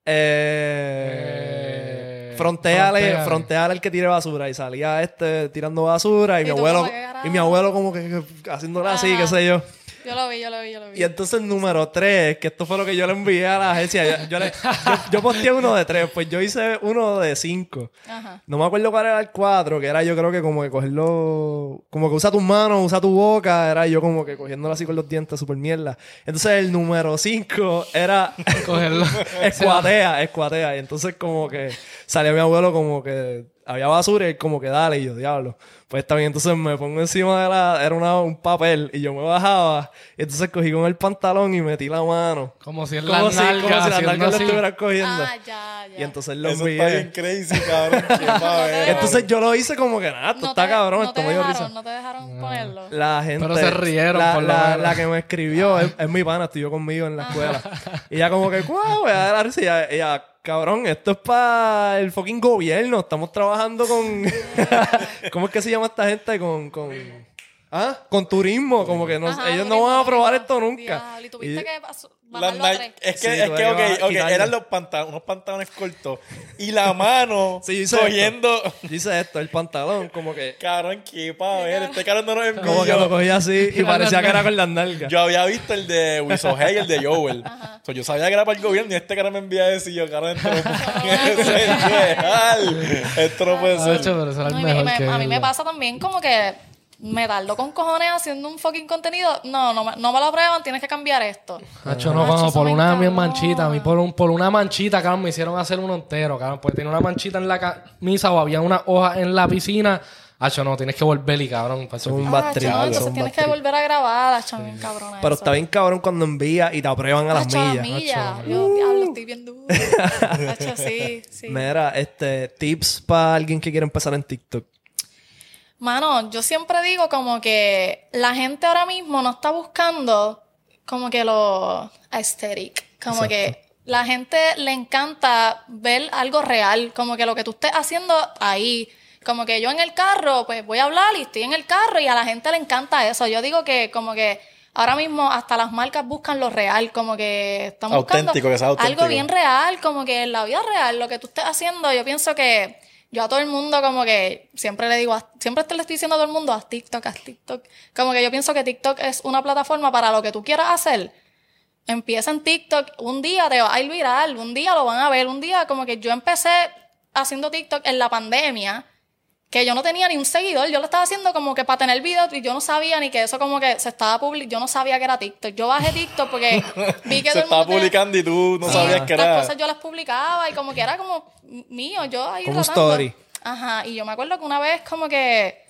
eh, Eh, fronteale, fronteale. fronteale el que tire basura. Y salía este tirando basura y, ¿Y mi abuelo, como que, carajo? y mi abuelo como que, haciéndolo así, qué sé yo. Yo lo vi, yo lo vi, yo lo vi. Y entonces número tres, que esto fue lo que yo le envié a la agencia. Yo, yo, le- yo- yo posteé uno de tres, pues yo hice uno de cinco. Ajá. No me acuerdo cuál era el cuatro, que era yo creo que como que cogerlo, como que usa tus manos, usa tu boca, era yo como que cogiéndolo así con los dientes, super mierda. Entonces el número cinco era Cogerlo. escuatea, escuatea. Y entonces como que salía mi abuelo como que había basura y él como que dale, y yo, diablo. Pues está bien, entonces me pongo encima de la, era una- un papel y yo me bajaba. Y entonces cogí con el pantalón y metí la mano. Como si en Como las si, como si nalgas, las nalgas lo estuvieran cogiendo. Ah, ya, ya. Y entonces lo Eso está bien envié. crazy, cabrón. Qué pa' ver. Entonces yo lo hice como que nada, esto No está te- cabrón, no esto te me dio dejaron, risa. No te dejaron ponerlo. La gente. Pero se rieron, la, por la- la que me escribió es, es mi pana, estudió conmigo en la escuela. Y ella como que, wow, voy a dar la risa. Y ella, ella, cabrón, esto es para el fucking gobierno. Estamos trabajando con. ¿Cómo es que se llama esta gente? Con. con ¿Ah? Con turismo. Como que no, Ajá, ellos no van a probar esto nunca. Diablo, Y tuviste Y- que es que, Sí, es que, eran los pantalones, unos pantalones cortos. Y la mano Sí, yo hice cogiendo. Yo hice esto, el pantalón, como que. Cabrón, qué pa' ver. Este cabrón no nos Como que lo envió. cogía así y parecía que era con las nalgas. Yo había visto el de Wisohei y el de Joel. So, yo sabía que era para el gobierno y este cara me envía ese y yo, cabrón, esto no puede ser real. Esto no puede eso a mí me pasa también como que me tardo con cojones haciendo un fucking contenido. No, no, me- no me lo aprueban, tienes que cambiar esto. Hacho, no, Hacho, cuando por una encabona. manchita, a mí por, un, por una manchita, cabrón, me hicieron hacer uno entero, cabrón, porque tenía una manchita en la camisa o había una hoja en la piscina. Hacho, no, tienes que volver y cabrón. para eso Son es un Ah, chamo, son entonces un tienes que volver a grabar, hacho, bien cabrona Pero eso. está bien cabrón cuando envía y te aprueban a las Hacho, millas. millas. Yo, diablo, estoy bien duro. Hacho, sí, sí. Mira, este, tips para alguien que quiere empezar en TikTok. Mano, yo siempre digo como que la gente ahora mismo no está buscando como que lo aesthetic. Como que la gente le encanta ver algo real, como que lo que tú estés haciendo ahí. Como que yo en el carro, pues voy a hablar y estoy en el carro y a la gente le encanta eso. Yo digo que como que ahora mismo hasta las marcas buscan lo real, como que están buscando Auténtico, que sea auténtico. algo bien real, como que en la vida real, lo que tú estés haciendo, yo pienso que yo a todo el mundo como que siempre le digo, siempre te le estoy diciendo a todo el mundo, haz TikTok, haz TikTok. Como que yo pienso que TikTok es una plataforma para lo que tú quieras hacer. Empieza en TikTok, un día te va a ir viral, un día lo van a ver, un día como que yo empecé haciendo TikTok en la pandemia, que yo no tenía ni un seguidor, yo lo estaba haciendo como que para tener videos y yo no sabía ni que eso como que se estaba publicando, yo no sabía que era TikTok. Yo bajé TikTok porque vi que Se todo el estaba mundo tenía- publicando y tú no Sí, sabías que Las era. cosas yo las publicaba y como que era como mío, yo ahí Como tratando. story. Ajá, y yo me acuerdo que una vez como que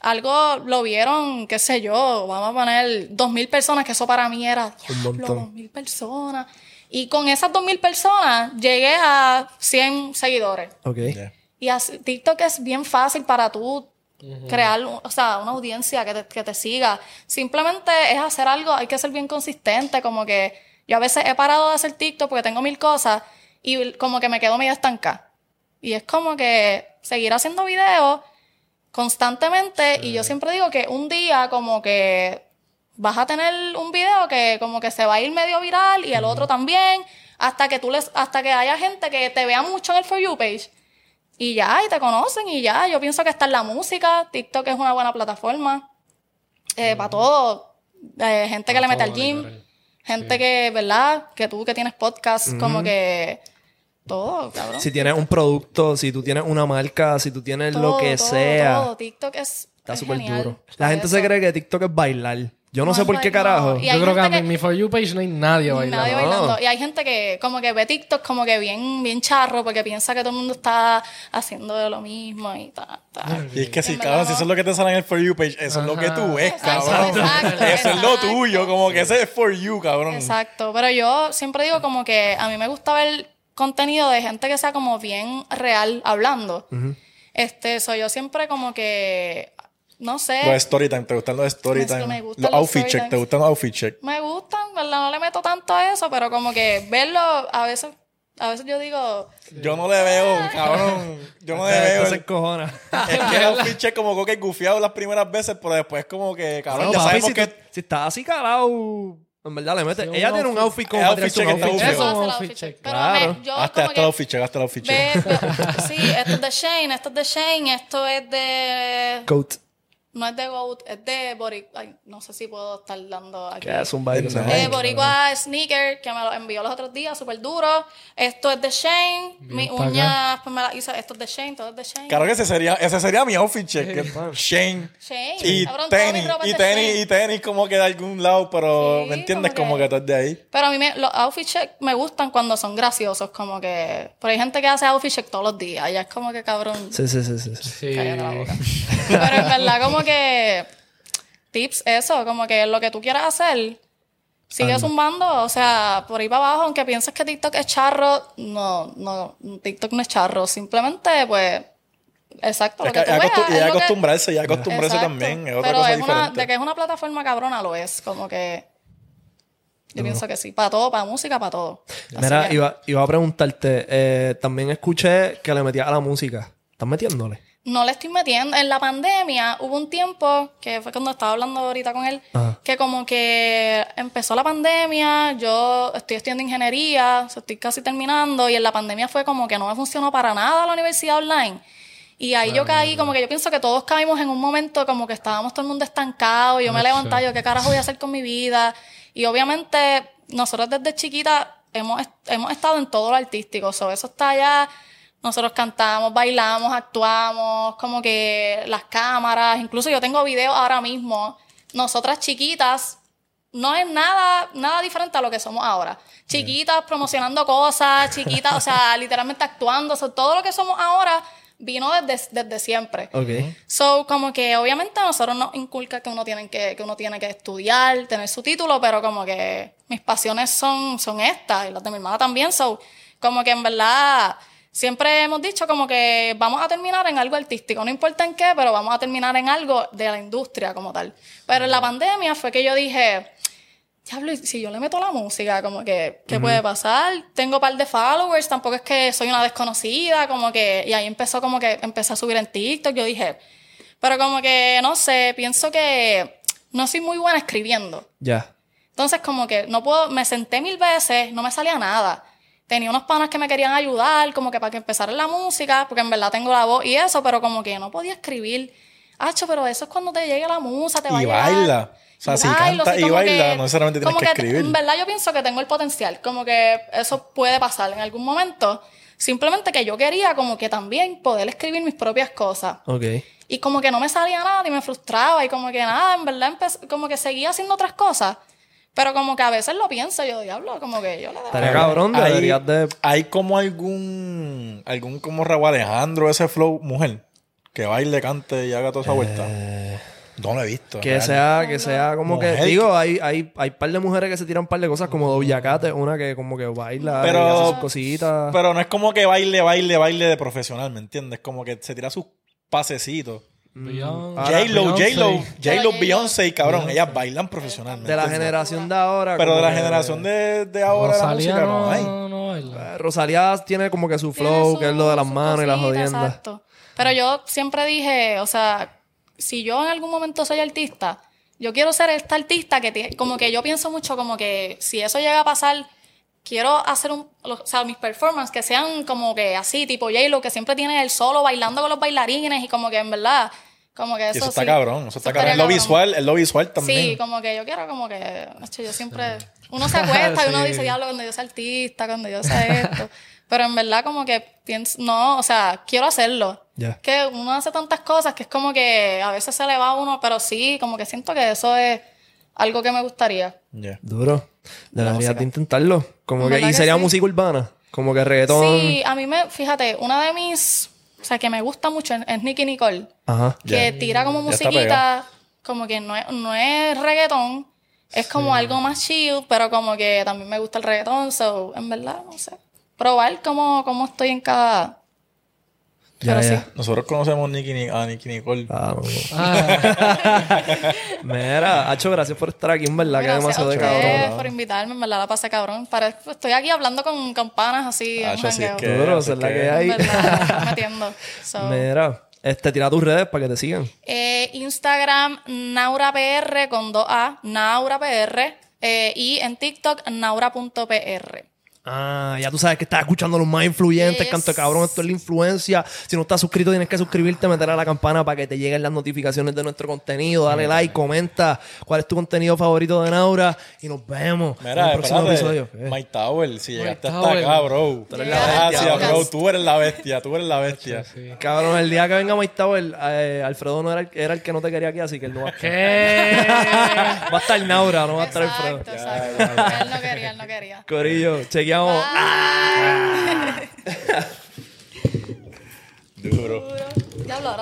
algo lo vieron, qué sé yo, vamos a poner dos mil personas, que eso para mí era Un montón. dos mil personas. Y con esas 2.000 personas llegué a 100 seguidores. Ok. Y así- TikTok es bien fácil para tú crear, o sea, una audiencia que te, que te siga. Simplemente es hacer algo, hay que ser bien consistente, como que yo a veces he parado de hacer TikTok porque tengo mil cosas y como que me quedo medio estancada. Y es como que seguir haciendo videos constantemente y yo siempre digo que un día como que vas a tener un video que como que se va a ir medio viral y el otro también hasta que tú les hasta que haya gente que te vea mucho en el for you page y ya y te conocen y ya yo pienso que está en la música TikTok es una buena plataforma para todo Eh, gente que le mete al gym literal. gente que verdad que tú que tienes podcast como que todo cabrón Si tienes un producto, si tú tienes una marca, si tú tienes lo que todo, sea, todo. TikTok es está es súper duro. La gente se cree que TikTok es bailar. Yo no, No sé por qué carajo. Yo creo que a mi, For You page no hay nadie bailando. Nadie No. bailando. Y hay gente que como que ve TikTok como que bien, bien charro porque piensa que todo el mundo está haciendo lo mismo y ta, ta. Y es que sí, cabrón, si eso es lo que te sale en el For You page, eso es lo que tú ves, Exacto, cabrón. exacto, eso es lo tuyo, como que ese es For You, cabrón. Exacto. Pero yo siempre digo como que a mí me gusta ver contenido de gente que sea como bien real hablando. Este, soy yo siempre como que, no sé. Los story time, ¿te gustan los story Es time? me gustan Los los outfit check, ¿te times. gustan los outfit check? Me gustan, ¿verdad? No le meto tanto a eso, pero como que verlo, a veces, a veces yo digo, Yo no le veo, cabrón. Yo no le veo. Esto se encojona. Es que el outfit check como que gufiado las primeras veces, pero después como que, cabrón, No, ya papi, sabemos si, que... tú- si estás así calado, en verdad le mete. Sí, un Ella tiene un outfit- outfit como outfit un check está outfit. Eso es un outfit check. Pero Claro. me- yo Hasta, hasta que el outfit check, hasta el outfit check. ve- ve- sí, esto es de Shane, esto es de Shane, esto es de... Coat. No es de Goat, es de Boricua. Ay, no sé si puedo estar dando aquí. Que es un baile. Eh, Boricua Sneaker, que me lo envió los otros días, súper duro. Esto es de Shane. Mis uñas, pues me las hice. Esto es de Shane, todo es de Shane. Claro que ese sería, ese sería mi outfit check. que Shane. Shane. Y Cabrón, toda mi tenis, y tenis, y tenis como que de algún lado, pero Sí, ¿me entiendes? como Como que- que todo es de ahí. Pero a mí me, los outfit check me gustan cuando son graciosos, como que... Pero hay gente que hace outfit check todos los días. Ya es como que cabrón. Sí, sí, sí, sí. sí. Sí. Cállate la boca. Pero en verdad, como que tips, eso, como que lo que tú quieras hacer, sigue zumbando, o sea, por ahí para abajo, aunque pienses que TikTok es charro, no, no, TikTok no es charro, simplemente, pues, exacto, Es lo que que tú veas. y que- acostumbrarse, y acostumbrarse Exacto. también. Es otra Pero cosa es una, de que es una plataforma cabrona, lo es, como que, yo pienso que sí, para todo, para música, para todo. Así Mira, que- iba, iba a preguntarte, eh, también escuché que le metías a la música. ¿Estás metiéndole? No le estoy metiendo. En la pandemia hubo un tiempo, que fue cuando estaba hablando ahorita con él, Ajá. que como que empezó la pandemia, yo estoy estudiando ingeniería, o estoy casi terminando, y en la pandemia fue como que no me funcionó para nada la universidad online. Y ahí yo caí, como que yo pienso que todos caímos en un momento como que estábamos todo el mundo estancado, y yo me levantaba, yo qué carajo voy a hacer con mi vida. Y obviamente nosotros desde chiquita hemos, hemos estado en todo lo artístico, so, eso está allá. Nosotros cantamos, bailamos, actuamos, como que las cámaras, incluso yo tengo videos ahora mismo, nosotras chiquitas, no es nada, nada diferente a lo que somos ahora. Chiquitas promocionando cosas, chiquitas, o sea, literalmente actuando, o sea, todo lo que somos ahora vino desde, desde siempre. Ok. So, como que obviamente a nosotros nos inculca que uno tiene que, que uno tiene que estudiar, tener su título, pero como que mis pasiones son, son estas y las de mi hermana también. So, como que en verdad siempre hemos dicho como que vamos a terminar en algo artístico, no importa en qué, pero vamos a terminar en algo de la industria como tal. Pero en la pandemia fue que yo dije, diablo, si yo le meto la música, como que, ¿qué puede pasar? Tengo un par de followers, tampoco es que soy una desconocida, como que, y ahí empezó como que empecé a subir en TikTok, yo dije, pero como que, no sé, pienso que no soy muy buena escribiendo. Ya. Entonces, como que no puedo, me senté mil veces, no me salía nada. Tenía unos panas que me querían ayudar, como que para que empezara la música, porque en verdad tengo la voz y eso, pero como que no podía escribir. Hacho, pero eso es cuando te llegue la musa, te va Y a llegar. baila. O sea, Y si bailo, canta sí, y baila, que- no necesariamente tienes como que escribir. En verdad yo pienso que tengo el potencial, como que eso puede pasar en algún momento. Simplemente que yo quería como que también poder escribir mis propias cosas. Ok. Y como que no me salía nada y me frustraba y como que nada, en verdad como que seguía haciendo otras cosas. Pero como que a veces lo pienso, yo diablo, como que yo le Estaría cabrón, Hay- deberías de... Hay como algún, algún como Raúl Alejandro, ese flow, mujer, que baile, cante y haga toda esa vuelta. Eh, No lo he visto. Que real. sea, que sea como que, digo, hay, hay, hay par de mujeres que se tiran un par de cosas como Doja Cat, es una que como que baila y hace Pero, sus cositas. pero no es como que baile, baile, baile de profesional, ¿me entiendes? Como que se tira sus pasecitos. Ahora, J-Lo, Beyoncé. J-Lo, J-Lo. Beyoncé, cabrón, ellas bailan profesionalmente. de la generación de ahora. Pero de la generación de, de ahora la Rosalía música no no, hay. no baila. Eh, Rosalía tiene como que su flow, su- que es lo de las manos y las jodiendas. Exacto. Pero yo siempre dije, o sea, si yo en algún momento soy artista, yo quiero ser esta artista que tiene, como que yo pienso mucho como que si eso llega a pasar, quiero hacer un, o sea, mis performances que sean como que así, tipo J-Lo, que siempre tiene el solo bailando con los bailarines y como que en verdad, como que Y eso, eso está sí. cabrón, eso está cabrón. Es lo visual, es lo visual también. Sí, como que yo quiero como que, macho, yo siempre, uno se acuesta y uno Sí. dice, diablo, cuando yo sea artista, cuando yo sea esto. Pero en verdad como que pienso, no, o sea, quiero hacerlo. Ya. Que uno hace tantas cosas que es como que a veces se le va a uno, pero sí, como que siento que eso es algo que me gustaría. Ya. Duro. Deberías de intentarlo. Como que, ¿Verdad y que sería sí? música urbana. Como que reggaetón. Sí, a mí me, fíjate, una de mis, o sea, que me gusta mucho es, Nicky Nicole. Ajá. que tira como musiquita, como que no es, no es reggaetón, es como algo más chill, pero como que también me gusta el reggaetón, so, en verdad, no sé. Probar cómo, cómo estoy en cada... Ya, pero ya. sí. Nosotros conocemos Nicky, Ni- a Nicky Nicole. Ah, no. Ah, Mira, Hacho, gracias por estar aquí, en verdad, que Gracias demasiado a de cabrón. por invitarme, en verdad la pasé cabrón. Pare- estoy aquí hablando con campanas así, en yo sí es jangueo. que- Duro, así es la que- que hay. Verdad, metiendo. So, Mira, este, tira tus redes para que te sigan. Eh, Instagram, NauraPR con 2A, NauraPR. eh, y en TikTok, naura.pr. Ah, ya tú sabes que estás escuchando a los más influyentes, Yes. canto de cabrón, esto es la influencia. Si no estás suscrito, tienes que suscribirte, meter a la campana para que te lleguen las notificaciones de nuestro contenido. Dale like, comenta cuál es tu contenido favorito de Naura y nos vemos en el próximo espérate. episodio. ¿Qué? Mike Tower, si llegaste hasta acá, bro. Tú eres la bestia, Gracias, bro. Tú eres la bestia, tú eres la bestia. sí. Cabrón, el día que venga Mike Tower, eh, Alfredo no era el, era el que no te quería aquí, así que él no va a estar. ¿Qué? Va a estar Naura, no va a estar Alfredo. Exacto, exacto. Él no quería, él no quería. Corillo, chequeamos. siamo... Ah! Duro. E allora?